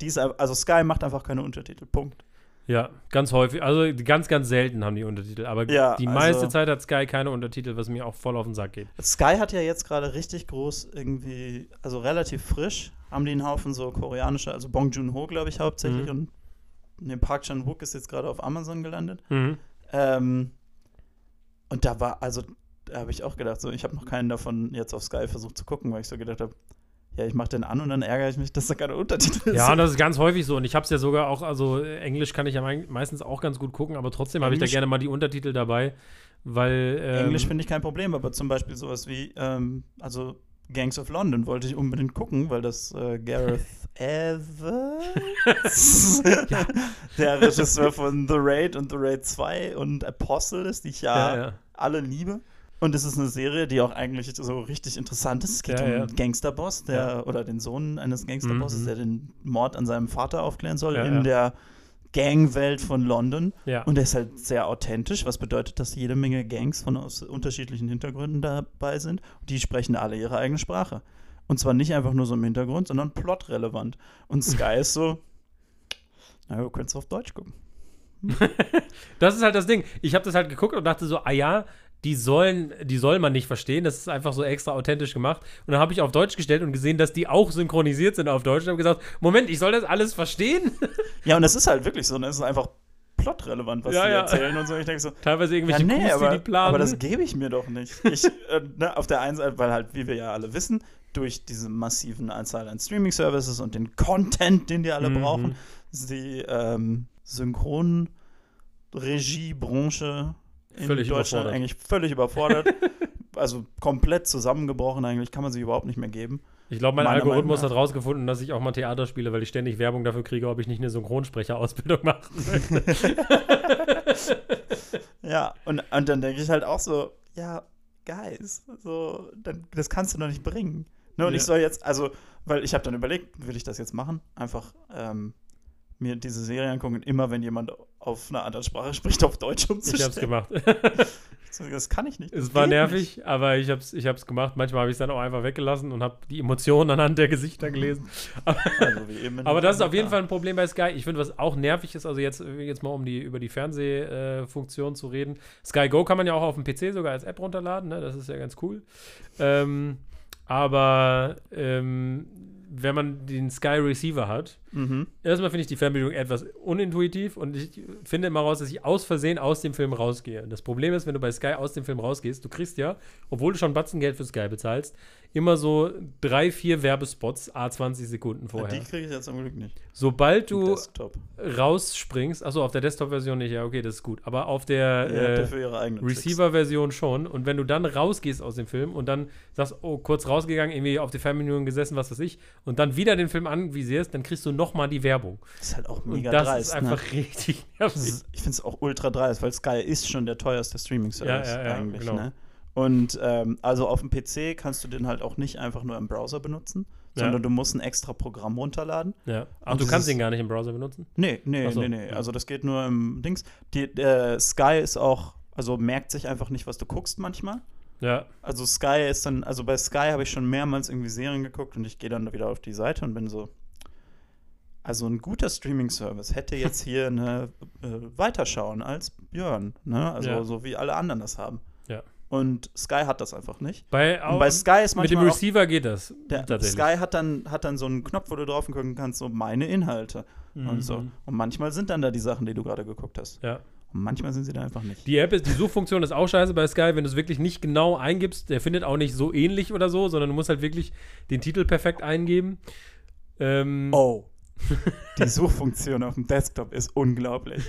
Die ist, also Sky macht einfach keine Untertitel. Punkt. Ja, ganz häufig. Also ganz, ganz selten haben die Untertitel. Aber Ja, die also- meiste Zeit hat Sky keine Untertitel, was mir auch voll auf den Sack geht. Sky hat ja jetzt gerade richtig groß irgendwie, also relativ frisch, haben die einen Haufen so koreanische, also Bong Joon-ho, glaube ich, hauptsächlich. Mhm. Und ne, Park Chan-wook ist jetzt gerade auf Amazon gelandet. Mhm. Ähm, und da war, also, da habe ich auch gedacht, so, ich habe noch keinen davon jetzt auf Sky versucht zu gucken, weil ich so gedacht habe, ja, ich mache den an und dann ärgere ich mich, dass da keine Untertitel Ja, und sind. das ist ganz häufig so. Und ich habe es ja sogar auch, also Englisch kann ich ja mei- meistens auch ganz gut gucken, aber trotzdem habe ich da gerne mal die Untertitel dabei, weil. Ähm, Englisch finde ich kein Problem, aber zum Beispiel sowas wie, ähm, also Gangs of London wollte ich unbedingt gucken, weil das äh, Gareth Evans, der Regisseur von The Raid und The Raid 2 und Apostle ist, die ich ja, Ja, ja. Alle liebe. Und es ist eine Serie, die auch eigentlich so richtig interessant ist. Es geht Ja, um ja. einen Gangsterboss, der, Ja. oder den Sohn eines Gangsterbosses, Mhm. der den Mord an seinem Vater aufklären soll in der Gangwelt von London. Und der ist halt sehr authentisch, was bedeutet, dass jede Menge Gangs von aus unterschiedlichen Hintergründen dabei sind. Die sprechen alle ihre eigene Sprache. Und zwar nicht einfach nur so im Hintergrund, sondern plotrelevant. Und Sky ist so, na, du könntest auf Deutsch gucken. Das ist halt das Ding. Ich habe das halt geguckt und dachte so, ah ja, die sollen, die soll man nicht verstehen. Das ist einfach so extra authentisch gemacht. Und dann habe ich auf Deutsch gestellt und gesehen, dass die auch synchronisiert sind auf Deutsch und habe gesagt, Moment, ich soll das alles verstehen? Ja, und das ist halt wirklich so, ne? es ist einfach plotrelevant, was Ja, sie ja. erzählen und so. Ich denke so, Teilweise ja, irgendwelche nee, Coups, aber, die die planen. aber das gebe ich mir doch nicht. Ich, äh, ne, auf der einen Seite, weil halt, wie wir ja alle wissen, durch diese massiven Anzahl an Streaming-Services und den Content, den die alle Mhm. brauchen, die ähm, Synchronregiebranche in Völlig Deutschland eigentlich völlig überfordert. also komplett zusammengebrochen eigentlich, kann man sich überhaupt nicht mehr geben. Ich glaube, mein Meiner Algorithmus Meinung hat rausgefunden, dass ich auch mal Theater spiele, weil ich ständig Werbung dafür kriege, ob ich nicht eine Synchronsprecherausbildung machen möchte. Ja, und, und dann denke ich halt auch so, ja, Guys, so, dann, das kannst du doch nicht bringen. Ne, und Ja. ich soll jetzt, also, weil ich habe dann überlegt, will ich das jetzt machen? Einfach ähm, mir diese Serie angucken und immer, wenn jemand auf einer anderen Sprache spricht, auf Deutsch Ich hab's umzustellen. gemacht. Das kann ich nicht. es war nervig, aber ich hab's, ich hab's gemacht. Manchmal habe ich es dann auch einfach weggelassen und habe die Emotionen anhand der Gesichter gelesen. Nicht. Also Aber das ist auf jeden. Fall ein Problem bei Sky. Ich finde, was auch nervig ist, also jetzt, jetzt mal um die, über die Fernsehfunktion zu reden. Sky Go kann man ja auch auf dem PC sogar als App runterladen, ne? das ist ja ganz cool. Ähm, aber ähm, wenn man den Sky Receiver hat, Mhm. erstmal finde ich die Fernbedienung etwas unintuitiv und ich finde immer raus, dass ich aus Versehen aus dem Film rausgehe. Das Problem ist, wenn du bei Sky aus dem Film rausgehst, du kriegst ja, obwohl du schon Batzengeld für Sky bezahlst, immer so drei, vier Werbespots, a 20 Sekunden vorher. Die kriege ich jetzt zum Glück nicht. Sobald du rausspringst, achso, auf der Desktop-Version nicht, ja, okay, das ist gut, aber auf der habt äh. Receiver-Version schon und wenn du dann rausgehst aus dem Film und dann sagst, oh, kurz rausgegangen, irgendwie auf die Fernbedienung gesessen, was weiß ich, und dann wieder den Film anvisierst, dann kriegst du nochmal die Werbung. Das ist halt auch Und mega das dreist. ist einfach ne? richtig Das nervig. ist, ich finde es auch ultra dreist, weil Sky ist schon der teuerste Streaming-Service Ja, ja, ja, eigentlich. genau. Ne? Und ähm, also auf dem PC kannst du den halt auch nicht einfach nur im Browser benutzen, Ja. sondern du musst ein extra Programm runterladen. Ja. Ach, Und du kannst ihn gar nicht im Browser benutzen? Nee, nee, so, nee, nee. Also das geht nur im Dings. Die, äh, Sky ist auch, also merkt sich einfach nicht, was du guckst manchmal. Ja. Also Sky ist dann, also bei Sky habe ich schon mehrmals irgendwie Serien geguckt und ich gehe dann wieder auf die Seite und bin so, also ein guter Streaming-Service hätte jetzt hier eine äh, Weiterschauen als Björn, ne? Also Ja. so wie alle anderen das haben. Und Sky hat das einfach nicht. Bei, Und bei Sky ist mit dem manchmal auch, Receiver geht das. der. Sky hat dann, hat dann so einen Knopf, wo du drauf gucken kannst, so meine Inhalte und so. Mhm. Und manchmal sind dann da die Sachen, die du gerade geguckt hast. Ja. Und manchmal sind sie da einfach nicht. Die App ist, die Suchfunktion ist auch scheiße bei Sky, wenn du es wirklich nicht genau eingibst, der findet auch nicht so ähnlich oder so, sondern du musst halt wirklich den Titel perfekt eingeben. Ähm, Oh. Die Suchfunktion auf dem Desktop ist unglaublich.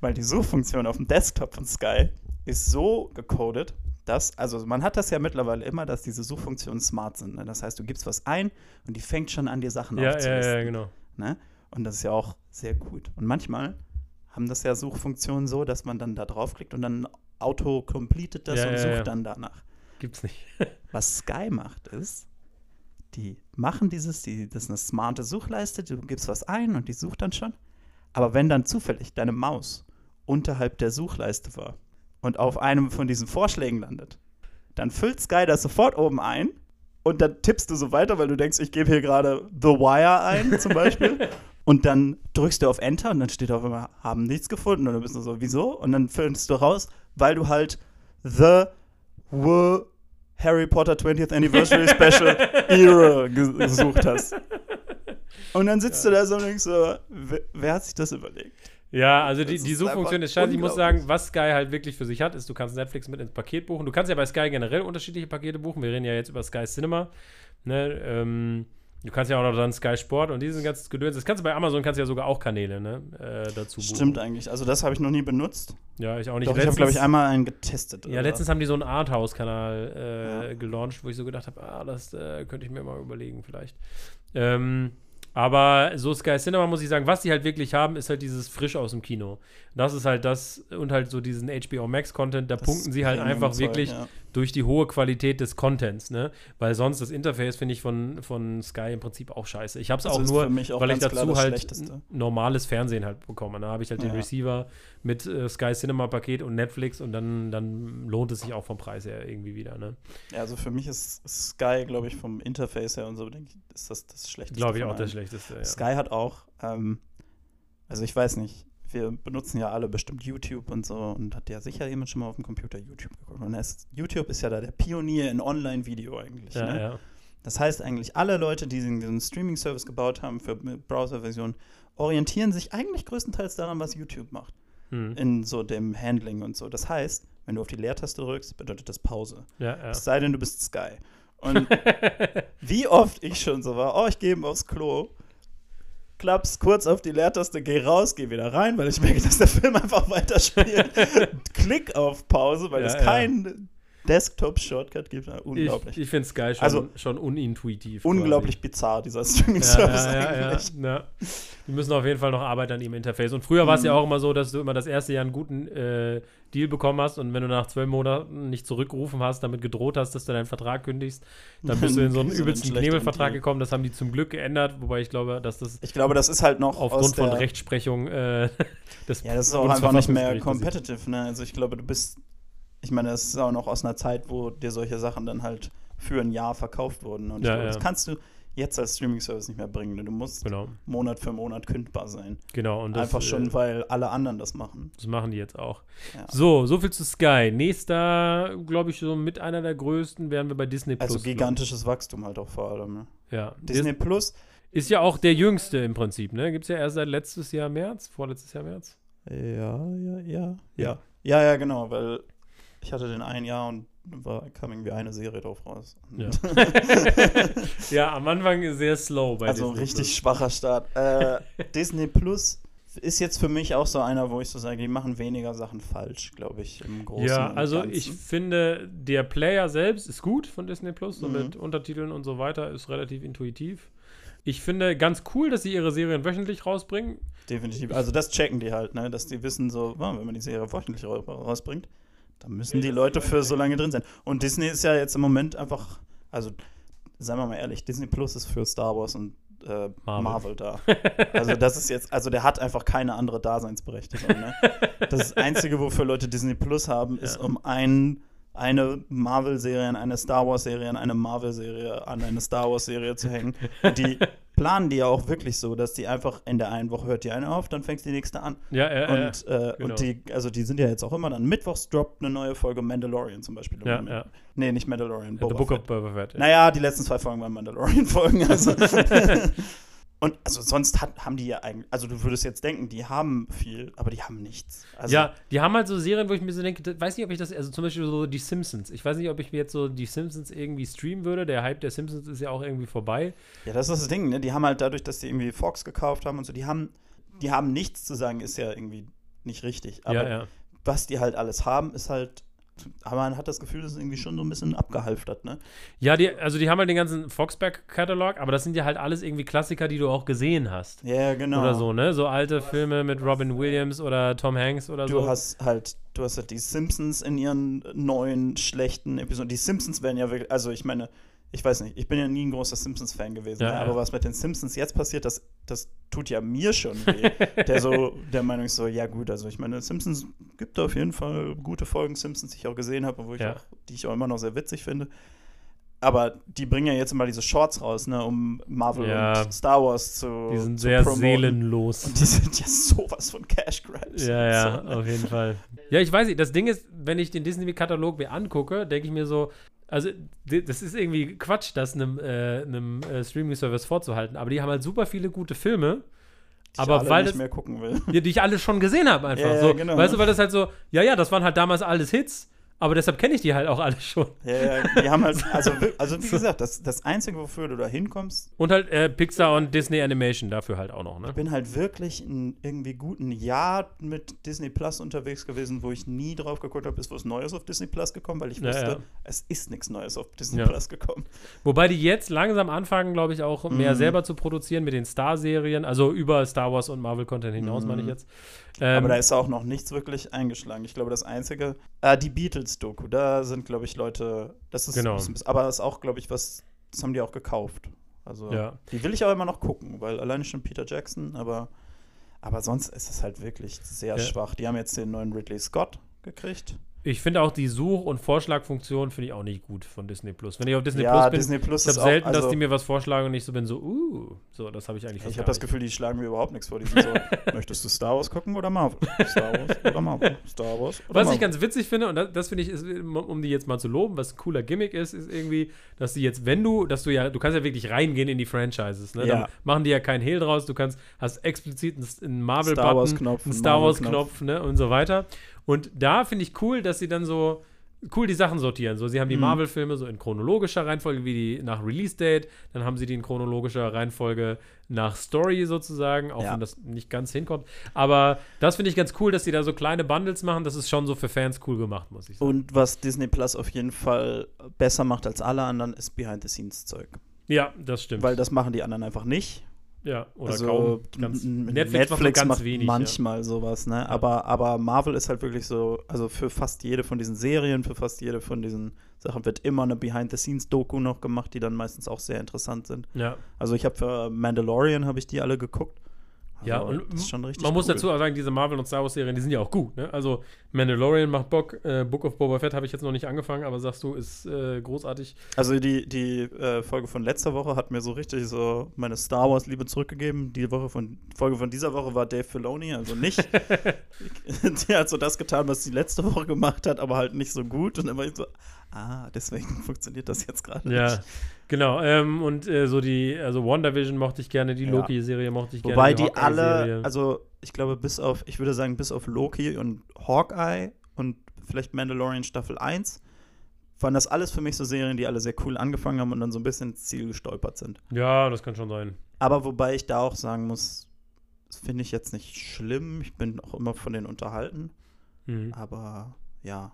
Weil die Suchfunktion auf dem Desktop von Sky ist so gecodet, dass, also man hat das ja mittlerweile immer, dass diese Suchfunktionen smart sind. Ne? Das heißt, du gibst was ein und die fängt schon an, dir Sachen ja, ja, aufzulisten. ja, genau. Ne? Und das ist ja auch sehr gut. Und manchmal haben das ja Suchfunktionen so, dass man dann da draufklickt und dann auto-completet das Ja, und ja, sucht ja. dann danach. Gibt's nicht. Was Sky macht, ist, die machen dieses, die, das ist eine smarte Suchleiste, du gibst was ein und die sucht dann schon. Aber wenn dann zufällig deine Maus unterhalb der Suchleiste war und auf einem von diesen Vorschlägen landet, dann füllt Sky das sofort oben ein und dann tippst du so weiter, weil du denkst, ich gebe hier gerade The Wire ein, zum Beispiel. und dann drückst du auf Enter und dann steht auf einmal, haben nichts gefunden. Und dann bist du so, wieso? Und dann findest du raus, weil du halt The W Harry Potter 20th Anniversary Special Era ge- gesucht hast. Und dann sitzt du da so und denkst so, wer, wer hat sich das überlegt? Ja, also die, die Suchfunktion ist scheiße. Ich muss sagen, was Sky halt wirklich für sich hat, ist, du kannst Netflix mit ins Paket buchen. Du kannst ja bei Sky generell unterschiedliche Pakete buchen. Wir reden ja jetzt über Sky Cinema. Ne? Ähm, du kannst ja auch noch dann Sky Sport und dieses ganze Gedöns. Das kannst du bei Amazon kannst du ja sogar auch Kanäle ne? äh, dazu buchen. Stimmt eigentlich. Also das habe ich noch nie benutzt. Ja, ich auch nicht. Doch, ich habe, glaube ich, einmal einen getestet. Ja, letztens haben die so einen Arthouse-Kanal äh, Ja. gelauncht, wo ich so gedacht habe, ah, das äh, könnte ich mir mal überlegen, vielleicht. Ähm, aber so Sky Cinema muss ich sagen, was die halt wirklich haben, ist halt dieses frisch aus dem Kino. Das ist halt das und halt so diesen HBO Max Content, da Das punkten sie halt einfach Premium-Zeug, wirklich ja. Durch die hohe Qualität des Contents, ne? Weil sonst das Interface finde ich von, von Sky im Prinzip auch scheiße. Ich habe es Das auch nur, auch weil ich dazu halt normales Fernsehen halt bekomme. Da habe ich halt den Ja. Receiver mit äh, Sky Cinema Paket und Netflix und dann, dann lohnt es sich auch vom Preis her irgendwie wieder, ne? Ja, also für mich ist Sky, glaube ich, vom Interface her und so, denke ich, ist das das Schlechteste. Glaube ich auch das. Schlechteste. Ja. Sky hat auch, ähm, also ich weiß nicht, wir benutzen ja alle bestimmt YouTube und so und hat ja sicher jemand schon mal auf dem Computer YouTube geguckt. Und es, YouTube ist ja da der Pionier in Online-Video eigentlich. Ja, ne? ja. Das heißt eigentlich, alle Leute, die diesen, Streaming-Service gebaut haben für Browser-Version, orientieren sich eigentlich größtenteils daran, was YouTube macht. Hm. In so dem Handling und so. Das heißt, wenn du auf die Leertaste drückst, bedeutet das Pause. ja, ja. Es sei denn, du bist Sky. Und wie oft ich schon so war, oh, ich gehe eben aufs Klo, klapp's kurz auf die Leertaste, geh raus, geh wieder rein, weil ich merke, dass der Film einfach weiterspielt. Klick auf Pause, weil Ja, es kein Desktop-Shortcut gibt. Ich, Unglaublich. ich finde Sky schon, Also, schon unintuitiv. Unglaublich bizarr, dieser quasi. Streaming-Service Ja, ja, ja, eigentlich. ja. Die müssen auf jeden Fall noch arbeiten an ihrem Interface. Und früher war es ja Mhm. auch immer so, dass du immer das erste Jahr einen guten äh, Deal bekommen hast und wenn du nach zwölf Monaten nicht zurückgerufen hast, damit gedroht hast, dass du deinen Vertrag kündigst, dann bist du in so einen übelsten Knebelvertrag gekommen. Das haben die zum Glück geändert, wobei ich glaube, dass das Ich glaube, das ist halt noch aufgrund von Rechtsprechung äh, des Ja, das ist auch einfach nicht mehr competitive, ne? Also ich glaube, du bist. Ich meine, das ist auch noch aus einer Zeit, wo dir solche Sachen dann halt für ein Jahr verkauft wurden. Und Ja, glaube, ja. das kannst du jetzt als Streaming-Service nicht mehr bringen. ne? Du musst Genau, Monat für Monat kündbar sein. genau. Und das, Einfach schon, äh, weil alle anderen das machen. das machen die jetzt auch. Ja. So, so viel zu Sky. Nächster, glaube ich, so mit einer der größten wären wir bei Disney Plus. Also glaub ich. gigantisches Wachstum halt auch vor allem. Ne? Ja, Disney Plus, Ist ja auch der jüngste im Prinzip, ne? Gibt es ja erst seit letztes Jahr März, vorletztes Jahr März. ja, ja. Ja. Ja, ja, ja genau, weil ich hatte den ein Jahr und war, kam irgendwie eine Serie drauf raus. Ja. ja, am Anfang sehr slow bei Also Disney richtig Plus. schwacher Start. Äh, Disney Plus ist jetzt für mich auch so einer, wo ich so sage, die machen weniger Sachen falsch, glaube ich, im Großen Ja, also Ganzen. ich finde, der Player selbst ist gut von Disney Plus, so Mhm. mit Untertiteln und so weiter, ist relativ intuitiv. Ich finde ganz cool, dass sie ihre Serien wöchentlich rausbringen. Definitiv. Also das checken die halt, ne? dass die wissen so, wenn man die Serie wöchentlich ra- rausbringt, dann müssen die Leute für so lange drin sein. Und Disney ist ja jetzt im Moment einfach, also seien wir mal ehrlich, Disney Plus ist für Star Wars und äh, Marvel. Marvel. da. Also das ist jetzt, also der hat einfach keine andere Daseinsberechtigung. Ne? Das Einzige, wofür Leute Disney Plus haben, ist Ja. um ein, eine Marvel-Serie an eine Star Wars-Serie an eine Marvel-Serie an eine Star Wars-Serie zu hängen. Die planen die ja auch wirklich so, dass die einfach in der einen Woche hört die eine auf, dann fängt die nächste an. Ja, ja, ja. Und, äh, genau. und die, also die sind ja jetzt auch immer dann mittwochs droppt eine neue Folge Mandalorian zum Beispiel. Ja, ja. Nee, nicht Mandalorian, The Boba Book Fett. of Boba Fett. ja. Naja, die letzten zwei Folgen waren Mandalorian-Folgen. Also. Und also sonst hat, haben die ja eigentlich, also du würdest jetzt denken, die haben viel, aber die haben nichts. Also, ja, die haben halt so Serien, wo ich mir so denke, weiß nicht, ob ich das, also zum Beispiel so die Simpsons. Ich weiß nicht, ob ich mir jetzt so die Simpsons irgendwie streamen würde. Der Hype der Simpsons ist ja auch irgendwie vorbei. ja, das ist das Ding, ne? Die haben halt dadurch, dass die irgendwie Fox gekauft haben und so, die haben, die haben nichts zu sagen, ist ja irgendwie nicht richtig. Aber ja, ja. was die halt alles haben, ist halt, aber man hat das Gefühl, das ist irgendwie schon so ein bisschen abgehalftert, ne? Ja, die, also die haben halt den ganzen Foxback-Katalog, aber das sind ja halt alles irgendwie Klassiker, die du auch gesehen hast. Ja, genau. Oder so, ne? So alte Filme mit Robin Williams oder Tom Hanks oder Du so. hast halt, du hast halt die Simpsons in ihren neuen schlechten Episoden. Die Simpsons werden ja wirklich, also ich meine, ich weiß nicht, ich bin ja nie ein großer Simpsons-Fan gewesen, Ja, ne? ja. aber was mit den Simpsons jetzt passiert, das, das tut ja mir schon weh. der so, der Meinung ist so, ja gut, also ich meine, Simpsons gibt auf jeden Fall gute Folgen Simpsons, die ich auch gesehen habe, und wo ich Ja. auch, die ich auch immer noch sehr witzig finde. Aber die bringen ja jetzt immer diese Shorts raus, ne, um Marvel Ja. und Star Wars zu. die sind zu sehr promoten. seelenlos. Und die sind ja sowas von Cash Grabs. Ja, ja, So, ne? auf jeden Fall. Ja, ich weiß nicht, das Ding ist, wenn ich den Disney-Katalog mir angucke, denke ich mir so, also das ist irgendwie Quatsch, das einem, äh, einem äh, Streaming-Service vorzuhalten, aber die haben halt super viele gute Filme, die aber ich alle weil nicht das- mehr gucken will. ja, die ich alle schon gesehen habe einfach. Ja, ja, so, genau. Weißt du, weil das halt so, ja, ja, das waren halt damals alles Hits, aber deshalb kenne ich die halt auch alle schon. Ja, ja, die haben halt, also, also wie gesagt, das, das Einzige, wofür du da hinkommst, Und halt äh, Pixar und Disney Animation dafür halt auch noch, ne? ich bin halt wirklich ein irgendwie guten Jahr mit Disney Plus unterwegs gewesen, wo ich nie drauf geguckt habe, ist was Neues auf Disney Plus gekommen, weil ich wusste, ja. es ist nichts Neues auf Disney. Plus gekommen. Wobei die jetzt langsam anfangen, glaube ich, auch mehr Mhm. selber zu produzieren mit den Star-Serien, also über Star Wars und Marvel-Content hinaus, Mhm. meine ich jetzt. Ähm, Aber da ist auch noch nichts wirklich eingeschlagen. Ich glaube, das Einzige, äh, die Beatles-Doku, da sind, glaube ich, Leute, das ist, Genau. ist aber das ist auch, glaube ich, was, das haben die auch gekauft. Also, Ja. die will ich auch immer noch gucken, weil alleine schon Peter Jackson, aber, aber sonst ist es halt wirklich sehr Ja. schwach. Die haben jetzt den neuen Ridley Scott gekriegt. Ich finde auch die Such- und Vorschlagfunktion finde ich auch nicht gut von Disney Plus. Wenn ich auf Disney ja, Plus bin, Disney Plus ich habe selten, auch, dass also, die mir was vorschlagen und ich so bin so, uh, so, das habe ich eigentlich Ich habe das. Gefühl, die schlagen mir überhaupt nichts vor. Die sind so, möchtest du Star Wars gucken oder Marvel? Star Wars oder Marvel? Star Wars oder Was ich Marvel? ganz witzig finde, und das, das finde ich, ist, um die jetzt mal zu loben, was ein cooler Gimmick ist, ist irgendwie, dass die jetzt, wenn du, dass du ja, du kannst ja wirklich reingehen in die Franchises, ne? Ja. Da machen die ja keinen Hehl draus, du kannst, hast explizit einen, Marvel-Button, einen Star. Wars-Knopf, ne, und so weiter. Und da finde ich cool, dass sie dann so, cool die Sachen sortieren. So, sie haben die Mhm. Marvel-Filme so in chronologischer Reihenfolge, wie die nach Release-Date, dann haben sie die in chronologischer Reihenfolge nach Story sozusagen, auch Ja. wenn das nicht ganz hinkommt. Aber das finde ich ganz cool, dass sie da so kleine Bundles machen. Das ist schon so für Fans cool gemacht, muss ich sagen. Und was Disney Plus auf jeden Fall besser macht als alle anderen, ist Behind-the-Scenes-Zeug. ja, das stimmt. Weil das machen die anderen einfach nicht. Ja, oder also kaum. Ganz, n- Netflix, macht, macht wenig. manchmal sowas, ne? Aber, aber Marvel ist halt wirklich so, also für fast jede von diesen Serien, für fast jede von diesen Sachen wird immer eine Behind-the-Scenes-Doku noch gemacht, die dann meistens auch sehr interessant sind. Ja. ja. Also ich habe für Mandalorian habe ich die alle geguckt. Also Ja, und das ist schon richtig Man muss cool. dazu auch sagen, diese Marvel- und Star Wars-Serien, die sind ja auch gut. Ne? Also Mandalorian macht Bock, äh, Book of Boba Fett habe ich jetzt noch nicht angefangen, aber sagst du, ist äh, großartig. Also die, die äh, Folge von letzter Woche hat mir so richtig so meine Star Wars-Liebe zurückgegeben. Die Woche von, Folge von dieser Woche war Dave Filoni, also nicht. der hat so das getan, was die letzte Woche gemacht hat, aber halt nicht so gut. Und dann war ich so, ah, deswegen funktioniert das jetzt gerade Ja, nicht. genau. Ähm, und äh, so die, also WandaVision mochte ich gerne, die Ja. Loki-Serie mochte ich gerne. Wobei die alle, also ich glaube, bis auf, ich würde sagen, bis auf Loki und Hawkeye und vielleicht Mandalorian Staffel 1, waren das alles für mich so Serien, die alle sehr cool angefangen haben und dann so ein bisschen ins Ziel gestolpert sind. Ja, das kann schon sein. Aber wobei ich da auch sagen muss, das finde ich jetzt nicht schlimm. Ich bin auch immer von denen unterhalten. Mhm. Aber ja,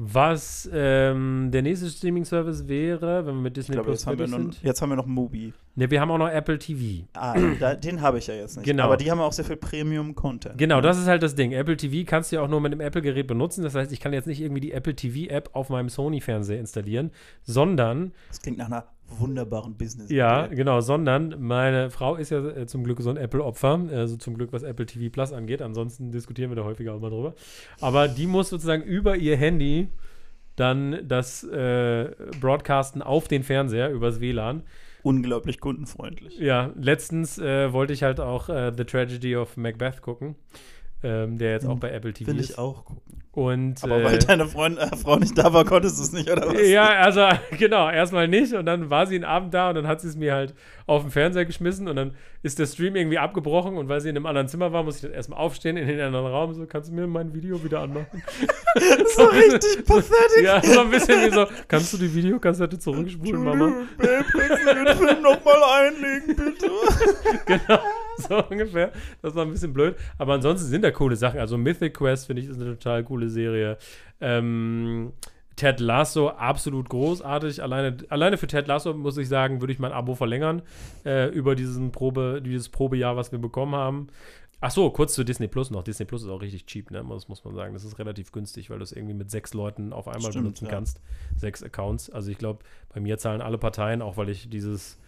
Was ähm, der nächste Streaming-Service wäre, wenn wir mit ich Disney glaube, Plus jetzt haben, wir noch, sind. jetzt haben wir noch Mubi. Ne, wir haben auch noch Apple TV. Ah, da, den habe ich ja jetzt nicht. Genau. Aber die haben auch sehr viel Premium-Content. Genau, das ist halt das Ding. Apple TV kannst du ja auch nur mit dem Apple-Gerät benutzen. Das heißt, ich kann jetzt nicht irgendwie die Apple TV-App auf meinem Sony-Fernseher installieren, sondern, Das klingt nach einer wunderbaren business ja, genau, sondern meine Frau ist ja äh, zum Glück so ein Apple-Opfer, also zum Glück, was Apple TV Plus angeht. Ansonsten diskutieren wir da häufiger auch mal drüber. Aber die muss sozusagen über ihr Handy dann das äh, Broadcasten auf den Fernseher übers WLAN. Unglaublich kundenfreundlich. Ja, letztens äh, wollte ich halt auch äh, The Tragedy of Macbeth gucken, ähm, der jetzt auch Hm, bei Apple TV Will ist. ich auch gucken. Und, Aber äh, weil deine Freund, äh, Frau nicht da war, konntest du es nicht, oder was? Ja, also genau, erstmal nicht und dann war sie einen Abend da und dann hat sie es mir halt auf den Fernseher geschmissen und dann ist der Stream irgendwie abgebrochen und weil sie in einem anderen Zimmer war, muss ich dann erstmal aufstehen in den anderen Raum, so, kannst du mir mein Video wieder anmachen? so richtig pathetic. ja, so ein bisschen wie so, kannst du die Videokassette zurückspulen, Mama? Babe, kannst du den Film nochmal einlegen, bitte? genau, so ungefähr. Das war ein bisschen blöd. Aber ansonsten sind da coole Sachen. Also Mythic Quest finde ich ist eine total coole Serie. Ähm, Ted Lasso, absolut großartig. Alleine, alleine für Ted Lasso, muss ich sagen, würde ich mein Abo verlängern äh, über diesen Probe, dieses Probejahr, was wir bekommen haben. Ach so, kurz zu Disney Plus noch. Disney Plus ist auch richtig cheap, ne? Das muss man sagen. Das ist relativ günstig, weil du es irgendwie mit sechs Leuten auf einmal Stimmt, benutzen ja. kannst. Sechs Accounts. Also ich glaube, bei mir zahlen alle Parteien, auch weil ich dieses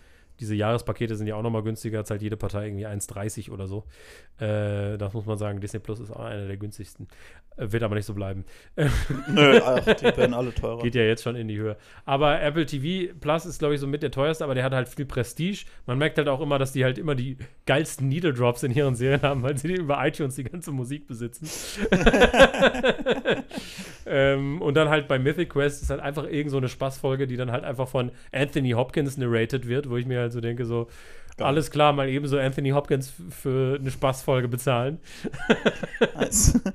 diese Jahrespakete sind ja auch nochmal günstiger, zahlt jede Partei irgendwie 1,30 oder so. Äh, das muss man sagen, Disney Plus ist auch einer der günstigsten. Äh, wird aber nicht so bleiben. Nö, ach, die werden alle teurer. Geht ja jetzt schon in die Höhe. Aber Apple TV Plus ist, glaube ich, so mit der teuerste, aber der hat halt viel Prestige. Man merkt halt auch immer, dass die halt immer die geilsten Needle Drops in ihren Serien haben, weil sie über iTunes die ganze Musik besitzen. ähm, und dann halt bei Mythic Quest ist halt einfach irgend so eine Spaßfolge, die dann halt einfach von Anthony Hopkins narrated wird, wo ich mir halt so denke, so, alles klar, mal eben so Anthony Hopkins für eine Spaßfolge bezahlen. Nice.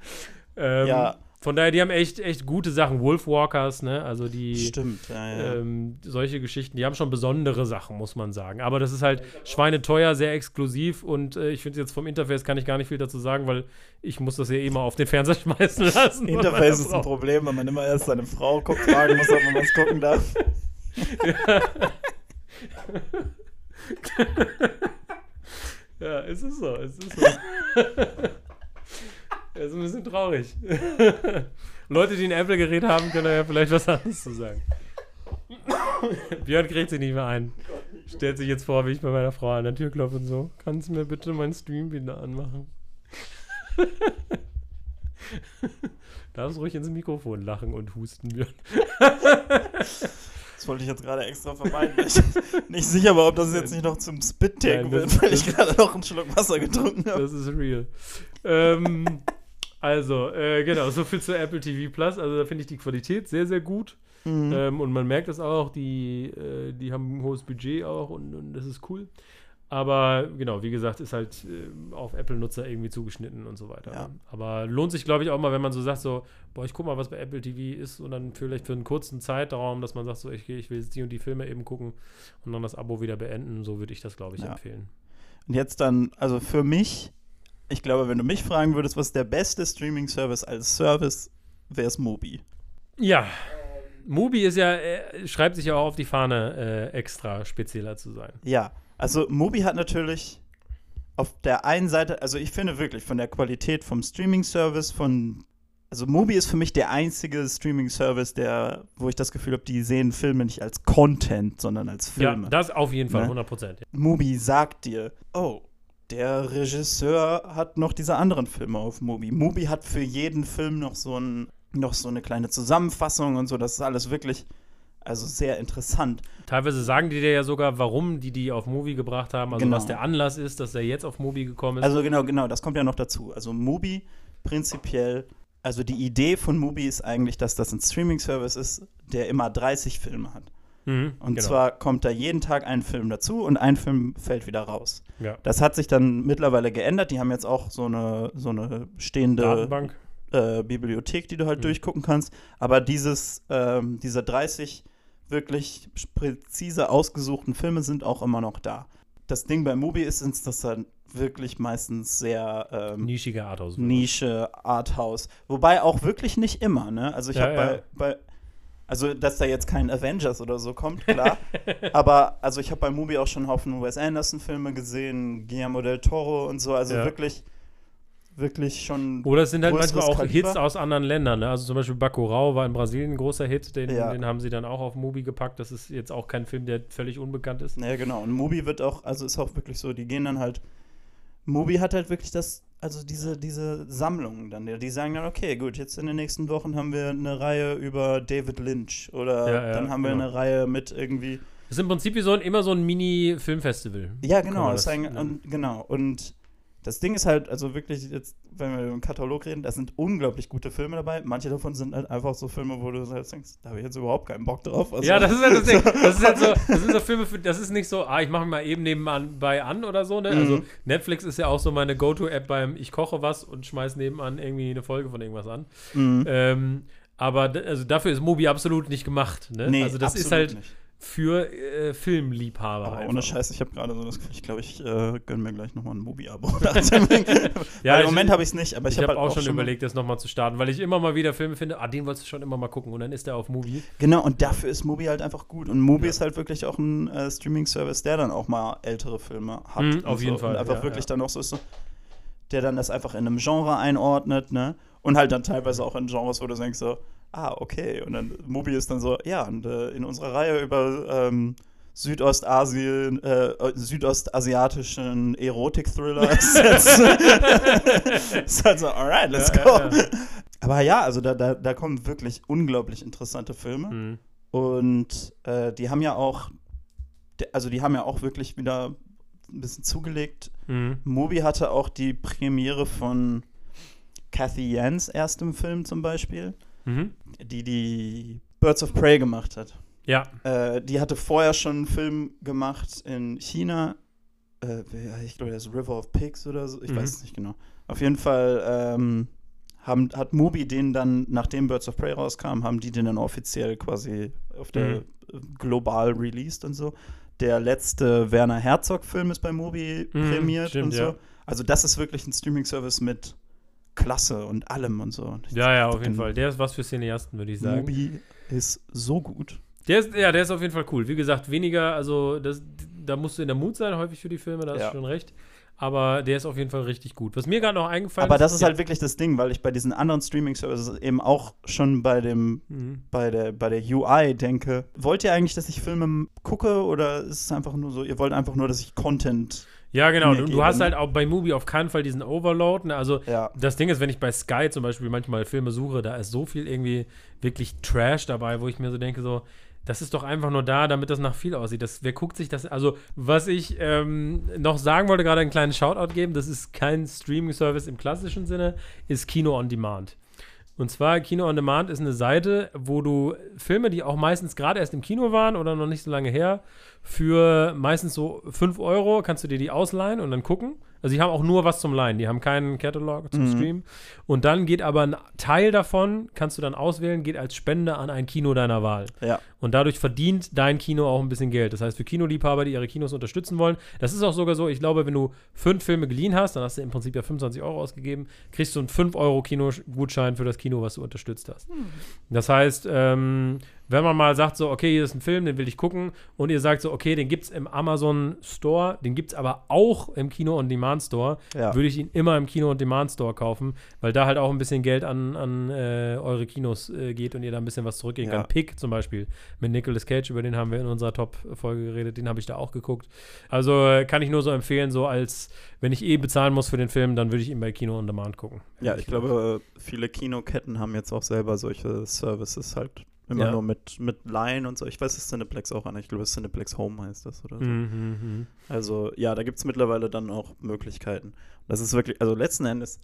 Ähm, Ja. Von daher, die haben echt, echt gute Sachen. Wolfwalkers, ne? Also die Stimmt, ja, ja. ähm, solche Geschichten, die haben schon besondere Sachen, muss man sagen. Aber das ist halt schweineteuer, sehr exklusiv und äh, ich finde jetzt vom Interface kann ich gar nicht viel dazu sagen, weil ich muss das ja eh mal auf den Fernseher schmeißen lassen. Interface ist ein Problem, wenn man immer erst seine Frau guckt, fragen muss, ob man was gucken darf. Ja, es ist so, es ist so. Es ist ein bisschen traurig. Leute, die ein Apple-Gerät haben, können ja vielleicht was anderes zu sagen. Björn kriegt sich nicht mehr ein. Stellt sich jetzt vor, wie ich bei meiner Frau an der Tür klopfe und so. Kannst du mir bitte meinen Stream wieder anmachen? Darfst ruhig ins Mikrofon lachen und husten, Björn. Das wollte ich jetzt gerade extra vermeiden. weil Ich nicht sicher war, ob das jetzt nicht noch zum Spit-Take wird, das- weil ich das- gerade noch einen Schluck Wasser getrunken habe. Das ist real. ähm, also, äh, genau, so viel zu Apple TV Plus. Also, da finde ich die Qualität sehr, sehr gut. Mhm. Ähm, und man merkt das auch, die, äh, die haben ein hohes Budget auch und, und das ist cool. Aber genau, wie gesagt, ist halt äh, auf Apple-Nutzer irgendwie zugeschnitten und so weiter. Ja. Aber lohnt sich, glaube ich, auch mal, wenn man so sagt, so, boah, ich guck mal, was bei Apple TV ist und dann vielleicht für einen kurzen Zeitraum, dass man sagt, so, ich, ich will jetzt die und die Filme eben gucken und dann das Abo wieder beenden. So würde ich das, glaube ich, Ja. empfehlen. Und jetzt dann, also für mich, ich glaube, wenn du mich fragen würdest, was ist der beste Streaming-Service als Service, wäre es Mobi. Ja. Mubi ist ja, äh, schreibt sich ja auch auf die Fahne, äh, extra spezieller zu sein. Ja, also Mobi hat natürlich auf der einen Seite, also ich finde wirklich von der Qualität vom Streaming-Service, von, also Mobi ist für mich der einzige Streaming-Service, der, wo ich das Gefühl habe, die sehen Filme nicht als Content, sondern als Filme. Ja, das auf jeden Fall, Ne? 100 Prozent. Mubi sagt dir, oh, der Regisseur hat noch diese anderen Filme auf Mubi. Mubi hat für jeden Film noch so, ein, noch so eine kleine Zusammenfassung und so. Das ist alles wirklich, also sehr interessant. Teilweise sagen die dir ja sogar, warum die die auf Movie gebracht haben, also Genau. was der Anlass ist, dass er jetzt auf Movie gekommen ist. Also genau, genau, das kommt ja noch dazu. Also Mubi prinzipiell, also die Idee von Mubi ist eigentlich, dass das ein Streaming-Service ist, der immer 30 Filme hat. Mhm, Und genau. zwar kommt da jeden Tag ein Film dazu und ein Film fällt wieder raus. ja. Das hat sich dann mittlerweile geändert. Die haben jetzt auch so eine, so eine stehende äh, Bibliothek, die du halt Mhm. durchgucken kannst. Aber dieses, ähm, diese 30 wirklich präzise ausgesuchten Filme sind auch immer noch da. Das Ding bei Mubi ist, ist das dann wirklich meistens sehr ähm, Nischige Arthouse. Nische, Arthouse. Wobei auch wirklich nicht immer, ne? Also ich Ja, habe bei, ja. bei, also dass da jetzt kein Avengers oder so kommt, klar. aber also ich habe bei Mubi auch schon einen Haufen Wes Anderson-Filme gesehen, Guillermo del Toro und so. Also Ja. wirklich, wirklich schon. Oder es sind halt manchmal auch Kaliber. Hits aus anderen Ländern. Ne? Also zum Beispiel Bacurau war in Brasilien ein großer Hit, den, Ja. den haben sie dann auch auf Movie gepackt. Das ist jetzt auch kein Film, der völlig unbekannt ist. Ja, genau. Und Mubi wird auch, also ist auch wirklich so, die gehen dann halt. Mubi hat halt wirklich das, also diese, diese Sammlungen dann. Die sagen dann, okay, gut, jetzt in den nächsten Wochen haben wir eine Reihe über David Lynch oder Ja, ja, dann haben wir genau. eine Reihe mit irgendwie. Das ist im Prinzip wie so ein, immer so ein Mini-Filmfestival. Ja, genau. Das nennen. und, genau. Und das Ding ist halt, also wirklich jetzt, wenn wir über den Katalog reden, da sind unglaublich gute Filme dabei. Manche davon sind halt einfach so Filme, wo du halt denkst, da habe ich jetzt überhaupt keinen Bock drauf. Also, Ja, das ist halt das Ding. Das ist halt so, das sind so Filme, für, das ist nicht so, ah, ich mache mal eben nebenan bei an oder so, ne? Also Mhm. Netflix ist ja auch so meine Go-To-App beim Ich koche was und schmeiß nebenan irgendwie eine Folge von irgendwas an. Mhm. Ähm, aber also dafür ist Mobi absolut nicht gemacht, ne? Nee, also das ist halt nicht. Für äh, Filmliebhaber. Aber einfach. ohne Scheiß, ich habe gerade so das Gefühl, ich glaube, ich äh, gönne mir gleich nochmal ein Mubi-Abo. Ja, im Moment habe ich es nicht, aber ich, Ich habe habe halt auch schon überlegt, das nochmal zu starten, weil ich immer mal wieder Filme finde, ah, den wolltest du schon immer mal gucken und dann ist der auf Movie. Genau, und dafür ist Mubi halt einfach gut. Und Mubi Ja. ist halt wirklich auch ein äh, Streaming-Service, der dann auch mal ältere Filme hat. Mhm, auf so. jeden Fall, Und einfach ja, wirklich dann auch so ist, so, der dann das einfach in einem Genre einordnet, ne? Und halt dann teilweise auch in Genres, wo du denkst so, ah, okay. Und dann Mubi ist dann so, ja, und äh, in unserer Reihe über ähm, Südostasien, äh, südostasiatischen Erotik-Thriller ist jetzt ist halt so, alright, let's go. ja, ja. Aber ja, also da, da, da kommen wirklich unglaublich interessante Filme. Mhm. Und äh, die haben ja auch, also die haben ja auch wirklich wieder ein bisschen zugelegt. Mhm. Moby hatte auch die Premiere von Kathy Jans erstem Film zum Beispiel, Mhm. die die Birds of Prey gemacht hat. Ja, Äh, die hatte vorher schon einen Film gemacht in China. Äh, ich glaube, das ist River of Pigs oder so. Ich Mhm. weiß es nicht genau. Auf jeden Fall ähm, haben, hat Mubi den dann, nachdem Birds of Prey rauskam, haben die den dann offiziell quasi auf der Mhm. äh, global released und so. Der letzte Werner Herzog-Film ist bei Mubi Mhm, prämiert stimmt, und so. ja. Also das ist wirklich ein Streaming-Service mit Klasse und allem und so. Und ja, ja, auf jeden den Fall. Der ist was für Cineasten, würde ich sagen. Mubi ist so gut. Der ist, ja, der ist auf jeden Fall cool. Wie gesagt, weniger, also das, da musst du in der Mut sein, häufig für die Filme, da hast Ja. du schon recht. Aber der ist auf jeden Fall richtig gut. Was mir gerade noch eingefallen Aber das ist halt wirklich das Ding, weil ich bei diesen anderen Streaming-Services eben auch schon bei dem Mhm. bei der bei der UI denke. Wollt ihr eigentlich, dass ich Filme gucke oder ist es einfach nur so, ihr wollt einfach nur, dass ich Content Ja, genau. Du, du hast halt auch bei Movie auf keinen Fall diesen Overload. Ne? Also ja das Ding ist, wenn ich bei Sky zum Beispiel manchmal Filme suche, da ist so viel irgendwie wirklich Trash dabei, wo ich mir so denke, so, das ist doch einfach nur da, damit das nach viel aussieht. Das, wer guckt sich das? Also, was ich ähm, noch sagen wollte, gerade einen kleinen Shoutout geben, das ist kein Streaming-Service im klassischen Sinne, ist Kino on Demand. Und zwar Kino on Demand ist eine Seite, wo du Filme, die auch meistens gerade erst im Kino waren oder noch nicht so lange her, für meistens so 5 Euro kannst du dir die ausleihen und dann gucken. Also die haben auch nur was zum Leihen, die haben keinen Catalog zum Mhm. Stream. Und dann geht aber ein Teil davon, kannst du dann auswählen, geht als Spende an ein Kino deiner Wahl. Ja. Und dadurch verdient dein Kino auch ein bisschen Geld. Das heißt, für Kinoliebhaber, die ihre Kinos unterstützen wollen, das ist auch sogar so, ich glaube, wenn du fünf Filme geliehen hast, dann hast du im Prinzip ja 25 Euro ausgegeben, kriegst du einen 5-Euro-Kino-Gutschein für das Kino, was du unterstützt hast. Das heißt, ähm, wenn man mal sagt, so, okay, hier ist ein Film, den will ich gucken, und ihr sagt so, okay, den gibt es im Amazon Store, den gibt es aber auch im Kino on Demand Store, Ja. würde ich ihn immer im Kino on Demand Store kaufen, weil da halt auch ein bisschen Geld an, an äh, eure Kinos äh, geht und ihr da ein bisschen was zurückgeben Ja. kann. Pick zum Beispiel mit Nicolas Cage, über den haben wir in unserer Top-Folge geredet, den habe ich da auch geguckt. Also äh, kann ich nur so empfehlen, so als, wenn ich eh bezahlen muss für den Film, dann würde ich ihn bei Kino on Demand gucken. Ja, ich glaube, viele Kinoketten haben jetzt auch selber solche Services halt immer Ja. nur mit, mit Line und so. Ich weiß, dass Cineplex auch an. Ich glaube, Cineplex Home heißt das oder so. Mhm, mhm. Also ja, da gibt es mittlerweile dann auch Möglichkeiten. Das ist wirklich, also letzten Endes,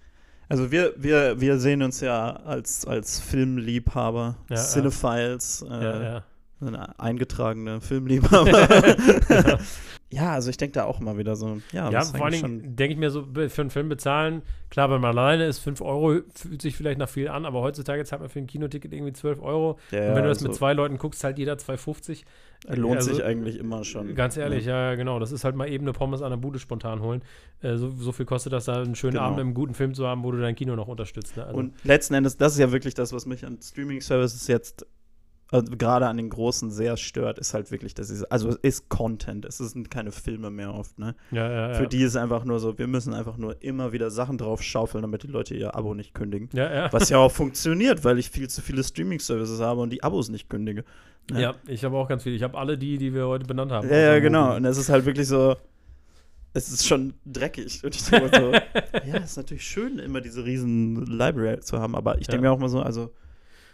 also wir, wir, wir sehen uns ja als, als Filmliebhaber, Ja. Cinephiles, äh, Ja, ja. eingetragene Filmliebhaber. ja, also ich denke da auch immer wieder so, ja, Ja, vor allen Dingen denke ich mir so, für einen Film bezahlen, klar, wenn man alleine ist, 5 Euro fühlt sich vielleicht nach viel an, aber heutzutage zahlt man für ein Kinoticket irgendwie 12 Euro. ja, Und wenn du das mit also, zwei Leuten guckst, zahlt jeder 2,50. lohnt also, sich eigentlich immer schon. Ganz ehrlich, ja. ja, genau. Das ist halt mal eben eine Pommes an der Bude spontan holen. Äh, so, so viel kostet das, da einen schönen Genau. Abend mit einem guten Film zu haben, wo du dein Kino noch unterstützt. Ne? Also, Und letzten Endes, das ist ja wirklich das, was mich an Streaming-Services jetzt also gerade an den großen sehr stört, ist halt wirklich, dass es, also es ist Content, es sind keine Filme mehr oft, ne? ja, ja, ja. Für die ist einfach nur so, wir müssen einfach nur immer wieder Sachen drauf schaufeln, damit die Leute ihr Abo nicht kündigen. ja, ja. Was ja auch funktioniert, weil ich viel zu viele Streaming-Services habe und die Abos nicht kündige. ne? ja, ich habe auch ganz viel. Ich habe alle die, die wir heute benannt haben. Ja, ja, Außer genau. Und es ist halt wirklich so, es ist schon dreckig. Und ich denke so, ja, es ist natürlich schön, immer diese riesen Library zu haben, aber ich denke mir auch mal so, also,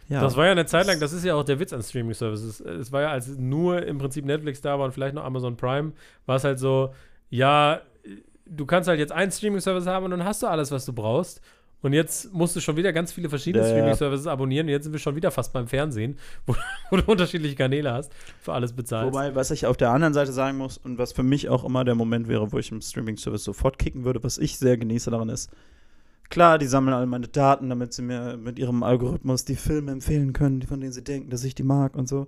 ja. Das war ja eine Zeit lang, das ist ja auch der Witz an Streaming-Services. Es war ja, als nur im Prinzip Netflix da war und vielleicht noch Amazon Prime, war es halt so, ja, du kannst halt jetzt einen Streaming-Service haben und dann hast du alles, was du brauchst. Und jetzt musst du schon wieder ganz viele verschiedene Ja. Streaming-Services abonnieren. Und jetzt sind wir schon wieder fast beim Fernsehen, wo, wo du unterschiedliche Kanäle hast, für alles bezahlst. Wobei, was ich auf der anderen Seite sagen muss und was für mich auch immer der Moment wäre, wo ich im Streaming-Service sofort kicken würde, was ich sehr genieße daran ist, klar, die sammeln alle meine Daten, damit sie mir mit ihrem Algorithmus die Filme empfehlen können, von denen sie denken, dass ich die mag und so.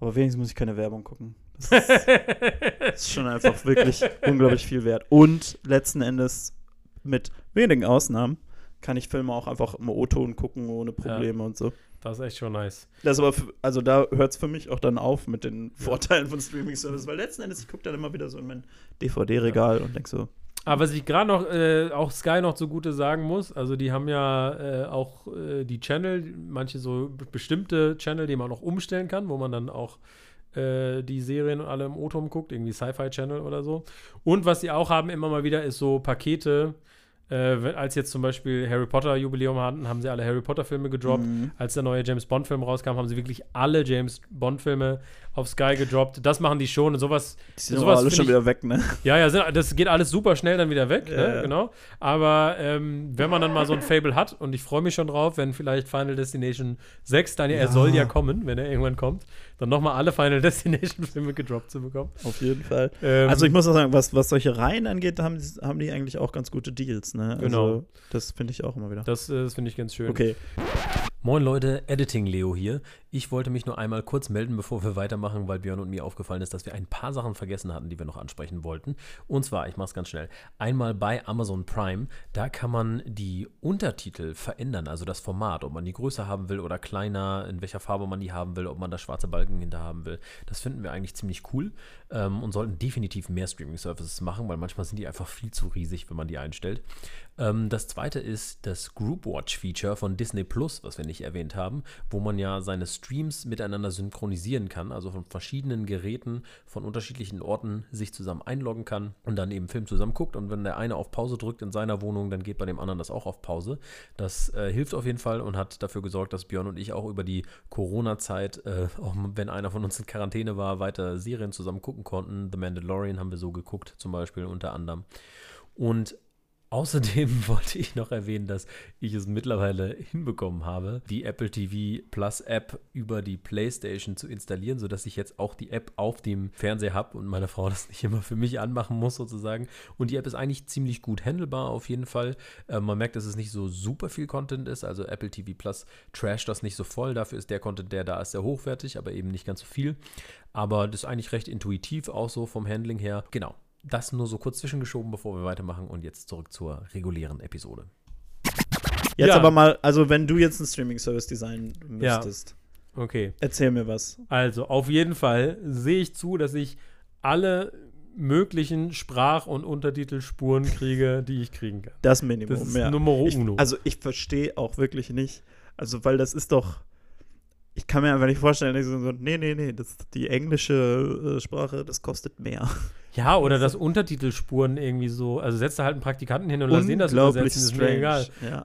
Aber wenigstens muss ich keine Werbung gucken. Das ist, das ist schon einfach wirklich unglaublich viel wert. Und letzten Endes, mit wenigen Ausnahmen, kann ich Filme auch einfach im O-Ton gucken, ohne Probleme und so. das ist echt schon nice. Das aber, für, also da hört es für mich auch dann auf mit den Vorteilen von Streaming-Service, weil letzten Endes, ich gucke dann immer wieder so in mein DVD-Regal und denke so, Aber was ich gerade noch, äh, auch Sky noch zugute sagen muss, also die haben ja äh, auch äh, die Channel, manche so be- bestimmte Channel, die man noch umstellen kann, wo man dann auch äh, die Serien und alle im O-Ton guckt, irgendwie Sci-Fi Channel oder so. Und was sie auch haben immer mal wieder, ist so Pakete. Äh, als jetzt zum Beispiel Harry Potter Jubiläum hatten, haben sie alle Harry Potter Filme gedroppt. Mhm. Als der neue James Bond Film rauskam, haben sie wirklich alle James Bond Filme auf Sky gedroppt. Das machen die schon und sowas die sind Sowas alle schon ich- wieder weg, ne? ja, ja, das geht alles super schnell dann wieder weg, Ja, ne? ja. genau. Aber ähm, wenn man dann mal so ein Fable hat, und ich freue mich schon drauf, wenn vielleicht Final Destination 6, dann ja, er soll ja kommen, wenn er irgendwann kommt, dann nochmal alle Final Destination Filme gedroppt zu bekommen. Auf jeden Fall. Ähm, Also ich muss auch sagen, was, was solche Reihen angeht, haben, die- haben die eigentlich auch ganz gute Deals, ne? Also, Genau. Das finde ich auch immer wieder. das, äh, das finde ich ganz schön. Okay. Moin Leute, Editing Leo hier. Ich wollte mich nur einmal kurz melden, bevor wir weitermachen, weil Björn und mir aufgefallen ist, dass wir ein paar Sachen vergessen hatten, die wir noch ansprechen wollten. Und zwar, ich mache es ganz schnell, einmal bei Amazon Prime, da kann man die Untertitel verändern, also das Format, ob man die größer haben will oder kleiner, in welcher Farbe man die haben will, ob man da schwarze Balken hinter haben will. Das finden wir eigentlich ziemlich cool ähm, und sollten definitiv mehr Streaming-Services machen, weil manchmal sind die einfach viel zu riesig, wenn man die einstellt. Ähm, das zweite ist das Group Watch Feature von Disney Plus, was wir nicht erwähnt haben, wo man ja seine Streams miteinander synchronisieren kann, also von verschiedenen Geräten von unterschiedlichen Orten sich zusammen einloggen kann und dann eben Film zusammen guckt. Und wenn der eine auf Pause drückt in seiner Wohnung, dann geht bei dem anderen das auch auf Pause. Das äh, hilft auf jeden Fall und hat dafür gesorgt, dass Björn und ich auch über die Corona-Zeit, äh, auch wenn einer von uns in Quarantäne war, weiter Serien zusammen gucken konnten. The Mandalorian haben wir so geguckt, zum Beispiel unter anderem. Und Außerdem wollte ich noch erwähnen, dass ich es mittlerweile hinbekommen habe, die Apple TV Plus App über die PlayStation zu installieren, sodass ich jetzt auch die App auf dem Fernseher habe und meine Frau das nicht immer für mich anmachen muss, sozusagen. Und die App ist eigentlich ziemlich gut handelbar auf jeden Fall. Äh, man merkt, dass es nicht so super viel Content ist. Also Apple TV Plus trasht das nicht so voll. Dafür ist der Content, der da ist, sehr hochwertig, aber eben nicht ganz so viel. Aber das ist eigentlich recht intuitiv, auch so vom Handling her. Genau. Das nur so kurz zwischengeschoben, bevor wir weitermachen und jetzt zurück zur regulären Episode. Jetzt Ja. aber mal, also wenn du jetzt einen Streaming-Service designen Ja. müsstest, Okay. erzähl mir was. Also, auf jeden Fall sehe ich zu, dass ich alle möglichen Sprach- und Untertitelspuren kriege, die ich kriegen kann. Das Minimum, Das ist ja. Numero ich, uno. Also ich verstehe auch wirklich nicht, also weil das ist doch, ich kann mir einfach nicht vorstellen, dass ich so, so, nee, nee, nee, das, die englische äh, Sprache, das kostet mehr. Ja, oder dass Untertitelspuren irgendwie so, also setzt da halt einen Praktikanten hin und lass den das übersetzen, ist mir egal. Ja.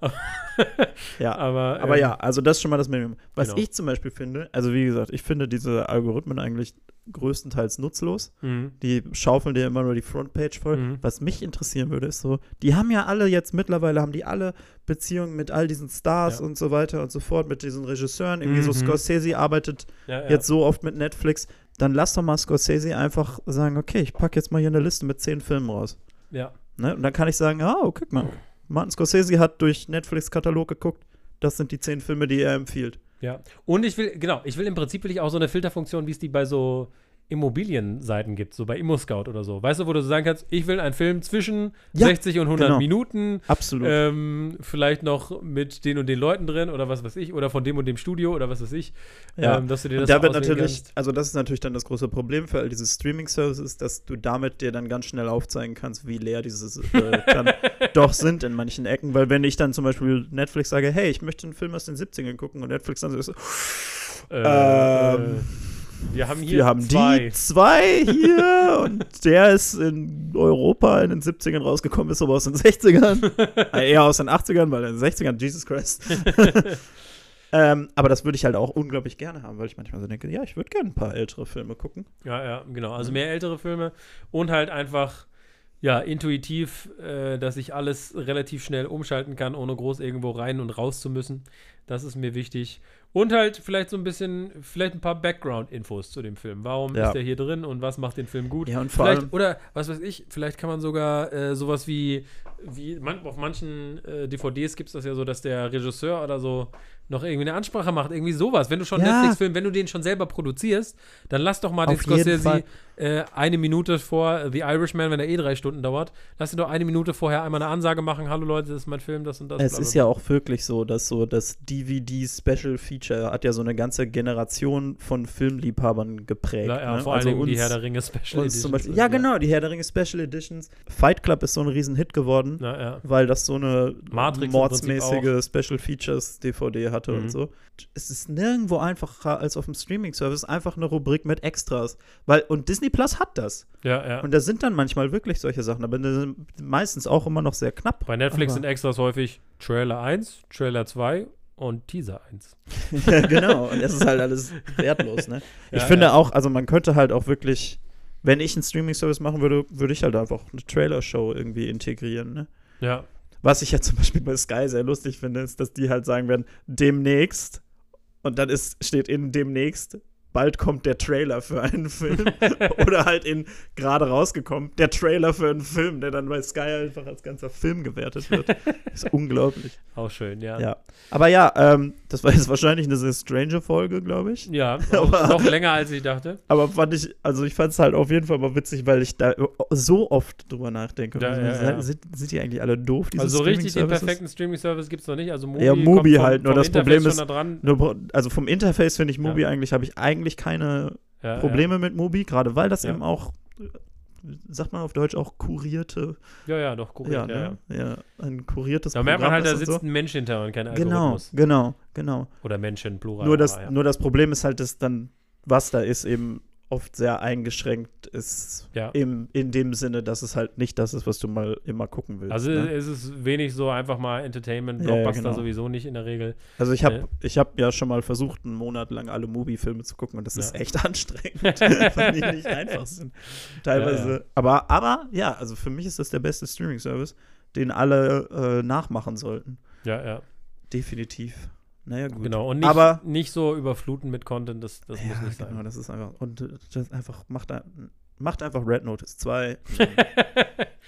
ja. Aber, Aber ähm, ja, also das ist schon mal das Minimum. Was Genau. ich zum Beispiel finde, also wie gesagt, ich finde diese Algorithmen eigentlich größtenteils nutzlos. Mhm. Die schaufeln dir immer nur die Frontpage voll. Mhm. Was mich interessieren würde, ist so, die haben ja alle jetzt mittlerweile, haben die alle Beziehungen mit all diesen Stars Ja. und so weiter und so fort, mit diesen Regisseuren. Irgendwie so Mhm. Scorsese arbeitet ja. jetzt so oft mit Netflix. Dann lass doch mal Scorsese einfach sagen, okay, ich packe jetzt mal hier eine Liste mit zehn Filmen raus. ja. Ne? Und dann kann ich sagen, ah, oh, guck mal, Martin Scorsese hat durch Netflix-Katalog geguckt, das sind die zehn Filme, die er empfiehlt. Ja. Und ich will, genau, ich will im Prinzip will ich auch so eine Filterfunktion, wie es die bei so Immobilienseiten gibt, so bei ImmoScout oder so. Weißt du, wo du so sagen kannst, ich will einen Film zwischen Ja, 60 und 100 genau. Minuten, Absolut. ähm, vielleicht noch mit den und den Leuten drin oder was weiß ich, oder von dem und dem Studio oder was weiß ich, Ja. ähm, dass du dir Und das da so wird natürlich, kannst. also das ist natürlich dann das große Problem für all diese Streaming-Services, dass du damit dir dann ganz schnell aufzeigen kannst, wie leer diese äh, dann doch sind in manchen Ecken. Weil wenn ich dann zum Beispiel Netflix sage, hey, ich möchte einen Film aus den 70ern gucken und Netflix dann so, Äh, ähm, wir haben hier wir haben zwei. die zwei hier und der ist in Europa in den 70ern rausgekommen, ist aber aus den 60ern. äh, eher aus den 80ern, weil in den 60ern, Jesus Christ. ähm, aber das würde ich halt auch unglaublich gerne haben, weil ich manchmal so denke, ja, ich würde gerne ein paar ältere Filme gucken. Ja, ja, genau. Also mehr ältere Filme und halt einfach, ja, intuitiv, äh, dass ich alles relativ schnell umschalten kann, ohne groß irgendwo rein und raus zu müssen. Das ist mir wichtig. Und halt vielleicht so ein bisschen, vielleicht ein paar Background-Infos zu dem Film. Warum Ja. ist der hier drin und was macht den Film gut? Ja, und vor vielleicht, allem- oder was weiß ich, vielleicht kann man sogar äh, sowas wie, wie man, auf manchen äh, DVDs gibt es das ja so, dass der Regisseur oder so noch irgendwie eine Ansprache macht, irgendwie sowas. Wenn du schon Ja. Netflix-Film, wenn du den schon selber produzierst, dann lass doch mal den Auf jeden Scorsese Fall. Äh, eine Minute vor The Irishman, wenn er eh drei Stunden dauert, lass ihn doch eine Minute vorher einmal eine Ansage machen, hallo Leute, das ist mein Film, das und das. Es bla, bla, ist ja auch wirklich so, dass so das DVD-Special Feature hat ja so eine ganze Generation von Filmliebhabern geprägt. Ja, ja, ne? vor also Dingen die Herr der Ringe Special Editions, Beispiel, Ja, genau, die Herr der Ringe Special Editions. Fight Club ist so ein Riesenhit geworden, Ja, ja. weil das so eine Matrix mordsmäßige Special Features DVD hatte Mhm. und so. Es ist nirgendwo einfacher als auf dem Streaming-Service einfach eine Rubrik mit Extras. Weil, und Disney Plus hat das. ja, ja. Und da sind dann manchmal wirklich solche Sachen, aber die sind meistens auch immer noch sehr knapp. Bei Netflix aber, sind Extras häufig Trailer 1, Trailer 2 und Teaser 1. ja, genau. Und das ist halt alles wertlos, ne? Ich Ja, finde ja. auch, also man könnte halt auch wirklich, wenn ich einen Streaming-Service machen würde, würde ich halt einfach eine Trailer-Show irgendwie integrieren, ne? Ja. Was ich ja zum Beispiel bei Sky sehr lustig finde, ist, dass die halt sagen werden, demnächst, und dann ist, steht in demnächst, bald kommt der Trailer für einen Film. Oder halt in gerade rausgekommen, der Trailer für einen Film, der dann bei Sky einfach als ganzer Film gewertet wird. ist unglaublich. Auch schön, ja. Ja. Aber ja, ähm, das war jetzt wahrscheinlich eine sehr strange Folge, glaube ich. Ja, Aber- auch noch länger als ich dachte. Aber fand ich, also ich fand es halt auf jeden Fall mal witzig, weil ich da so oft drüber nachdenke. Ja, Also, ja, ja. Sind, sind die eigentlich alle doof, diese Also so richtig den perfekten Streaming-Service gibt es noch nicht. Also Mubi, Ja, Mubi kommt vom, halt, nur vom das Interface Problem ist- Da dran. Nur, also vom Interface finde ich Mubi eigentlich, habe ich eigentlich keine Ja, Probleme mit Mubi, gerade weil das Ja. eben auch, sagt man auf Deutsch auch kurierte, Ja, ja, ja doch, korrekt. ja, Ja, ja, ne? ja, ein kuriertes Da merkt man halt, da sitzt so. ein Mensch hinter und kein Genau, Algorithmus. genau, genau. Oder Menschen, Plural. Nur das, ja. nur das Problem ist halt, dass dann, was da ist, eben oft sehr eingeschränkt ist. Ja. Im, in dem Sinne, dass es halt nicht das ist, was du mal immer gucken willst. Also ne? es ist wenig so einfach mal Entertainment, Ja, ja, Blockbuster genau. sowieso nicht in der Regel. Also ich habe Ne? ich hab ja schon mal versucht, einen Monat lang alle Movie-Filme zu gucken und das Ja. ist echt anstrengend, weil die nicht einfach sind. Teilweise. Aber, aber ja, also für mich ist das der beste Streaming-Service. den alle äh, nachmachen sollten. Ja, ja. Definitiv. Naja, gut. Genau. Und nicht, Aber- nicht so überfluten mit Content, das, das muss ja, nicht genau, sein. das ist einfach. Und das einfach macht, macht einfach Red Notice 2.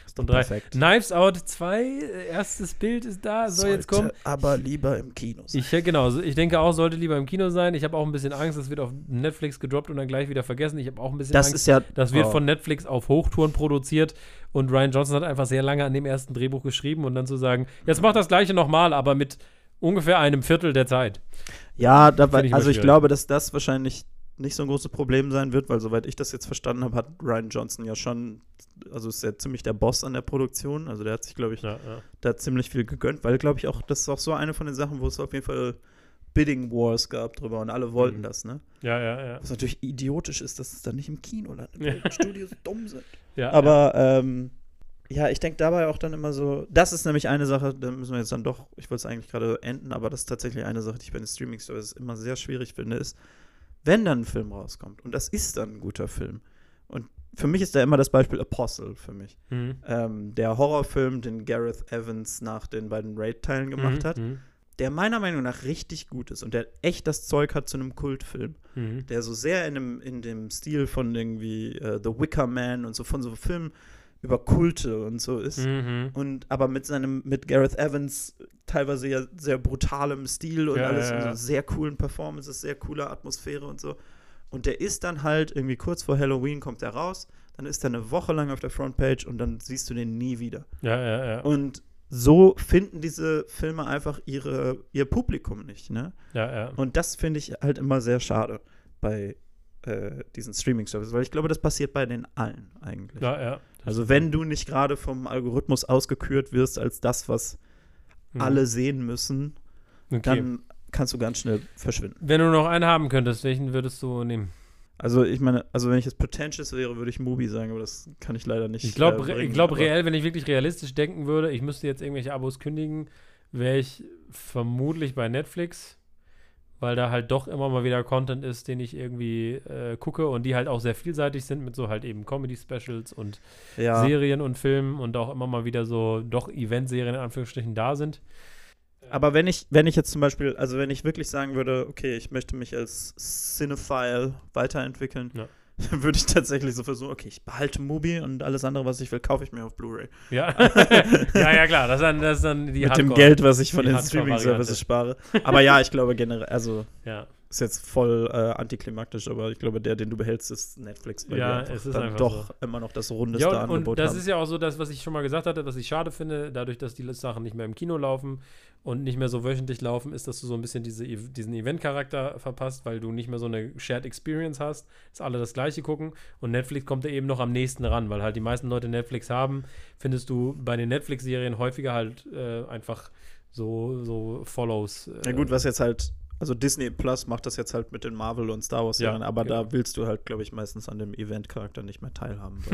ist Und drei. perfekt. Knives Out 2, äh, erstes Bild ist da, soll jetzt kommen. Sollte Aber lieber im Kino sein. Ich, genau, ich denke auch, sollte lieber im Kino sein. Ich habe auch ein bisschen Angst, das wird auf Netflix gedroppt und dann gleich wieder vergessen. Ich habe auch ein bisschen das Angst, ist ja. das wird oh. von Netflix auf Hochtouren produziert und Ryan Johnson hat einfach sehr lange an dem ersten Drehbuch geschrieben und dann zu sagen, jetzt mach das gleiche nochmal, aber mit ungefähr einem Viertel der Zeit. Ja, da, Find ich also ich glaube, dass das wahrscheinlich nicht so ein großes Problem sein wird, weil soweit ich das jetzt verstanden habe, hat Ryan Johnson ja schon, also ist ja ziemlich der Boss an der Produktion. Also der hat sich, glaube ich, Ja, ja. da ziemlich viel gegönnt, weil, glaube ich, auch, das ist auch so eine von den Sachen, wo es auf jeden Fall Bidding Wars gab drüber und alle wollten Mhm. das, ne? Ja, ja, ja. Was natürlich idiotisch ist, dass es dann nicht im Kino landet, weil die Studios dumm sind. ja Aber ähm, ja, ich denke dabei auch dann immer so, das ist nämlich eine Sache, da müssen wir jetzt dann doch, ich wollte es eigentlich gerade enden, aber das ist tatsächlich eine Sache, die ich bei den Streaming-Services immer sehr schwierig finde, ist, wenn dann ein Film rauskommt, und das ist dann ein guter Film, und für mich ist da immer das Beispiel Apostle für mich. Mhm. Ähm, der Horrorfilm, den Gareth Evans nach den beiden Raid-Teilen gemacht Mhm, hat, mhm, der meiner Meinung nach richtig gut ist und der echt das Zeug hat zu einem Kultfilm mhm. der so sehr in dem, in dem Stil von irgendwie äh, The Wicker Man und so von so Filmen über Kulte und so ist. Mhm. Und aber mit seinem, mit Gareth Evans teilweise ja sehr brutalem Stil und Ja, alles ja, und ja. so sehr coolen Performances, sehr cooler Atmosphäre und so. Und der ist dann halt irgendwie kurz vor Halloween kommt er raus, dann ist er eine Woche lang auf der Frontpage und dann siehst du den nie wieder. Ja, ja, ja. Und so finden diese Filme einfach ihre, ihr Publikum nicht, ne? ja, ja. Und das finde ich halt immer sehr schade bei äh, diesen Streaming-Services, weil ich glaube, das passiert bei den allen eigentlich. ja, ja. Also wenn du nicht gerade vom Algorithmus ausgekürt wirst als das, was Mhm. alle sehen müssen, Okay. dann kannst du ganz schnell verschwinden. Wenn du noch einen haben könntest, welchen würdest du nehmen? Also ich meine, also wenn ich jetzt pretentious wäre, würde ich Mubi sagen, aber das kann ich leider nicht. Ich glaube, äh, ich glaube reell, wenn ich wirklich realistisch denken würde, ich müsste jetzt irgendwelche Abos kündigen, wäre ich vermutlich bei Netflix, weil da halt doch immer mal wieder Content ist, den ich irgendwie äh, gucke und die halt auch sehr vielseitig sind mit so halt eben Comedy-Specials und Ja, Serien und Filmen und auch immer mal wieder so doch Event-Serien in Anführungsstrichen da sind. aber wenn ich, wenn ich jetzt zum Beispiel, also wenn ich wirklich sagen würde, okay, ich möchte mich als Cinephile weiterentwickeln, Ja. Dann würde ich tatsächlich so versuchen, okay, ich behalte Mubi und alles andere, was ich will, kaufe ich mir auf Blu-ray. Ja, ja, ja, klar, das ist dann, das ist dann die Mit dem Hardcore- Geld, was ich von den. Streaming-Services spare. Aber ja, ich glaube generell, also Ja, ist jetzt voll äh, antiklimaktisch, aber ich glaube, der, den du behältst, ist Netflix, weil Ja, es ist dann einfach doch so. immer noch das rundeste Ja, und, und Angebot das haben. ist ja auch so das, was ich schon mal gesagt hatte, was ich schade finde, dadurch, dass die Sachen nicht mehr im Kino laufen und nicht mehr so wöchentlich laufen, ist, dass du so ein bisschen diese, diesen Event-Charakter verpasst, weil du nicht mehr so eine Shared Experience hast, dass alle das Gleiche gucken und Netflix kommt da eben noch am nächsten ran, weil halt die meisten Leute Netflix haben, findest du bei den Netflix-Serien häufiger halt äh, einfach so, so Follows. Äh, ja gut, was jetzt halt, also Disney Plus macht das jetzt halt mit den Marvel und Star Wars Serien, Ja, aber genau. da willst du halt, glaube ich, meistens an dem Event-Charakter nicht mehr teilhaben.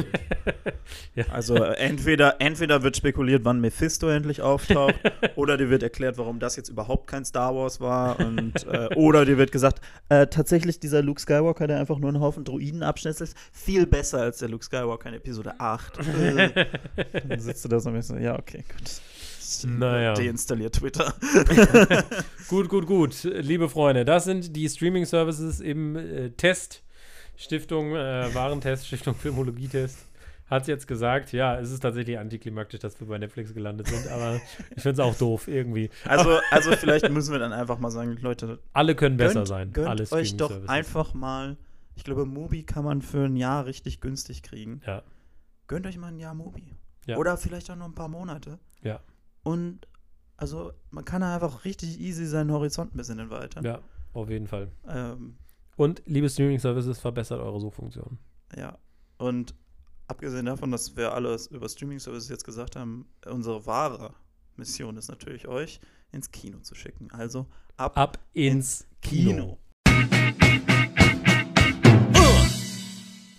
Ja. Also äh, entweder, entweder wird spekuliert, wann Mephisto endlich auftaucht, oder dir wird erklärt, warum das jetzt überhaupt kein Star Wars war, und äh, oder dir wird gesagt, äh, tatsächlich dieser Luke Skywalker, der einfach nur einen Haufen Druiden abschnetzelt, viel besser als der Luke Skywalker in Episode 8. Äh, dann sitzt du da so und bist so, ja, okay, gut. Naja. Deinstalliert Twitter. Gut, gut, gut. Liebe Freunde, das sind die Streaming-Services im äh, Test. Stiftung äh, Warentest, Stiftung Filmologietest. Hat jetzt gesagt, ja, es ist tatsächlich antiklimaktisch, dass wir bei Netflix gelandet sind, aber ich finde es auch doof irgendwie. Also, also vielleicht müssen wir dann einfach mal sagen, Leute, Alle können besser gönnt, sein. Gönnt alle euch doch einfach mal, ich glaube, Mubi kann man für ein Jahr richtig günstig kriegen. Ja. Gönnt euch mal ein Jahr Mubi. Ja. Oder vielleicht auch nur ein paar Monate. Ja. Und also man kann einfach richtig easy seinen Horizont ein bisschen erweitern. Ja, auf jeden Fall. Ähm, Und liebe Streaming-Services, verbessert eure Suchfunktion. ja. Und abgesehen davon, dass wir alles über Streaming-Services jetzt gesagt haben, unsere wahre Mission ist natürlich, euch ins Kino zu schicken. Also ab, Ab ins Kino. Kino.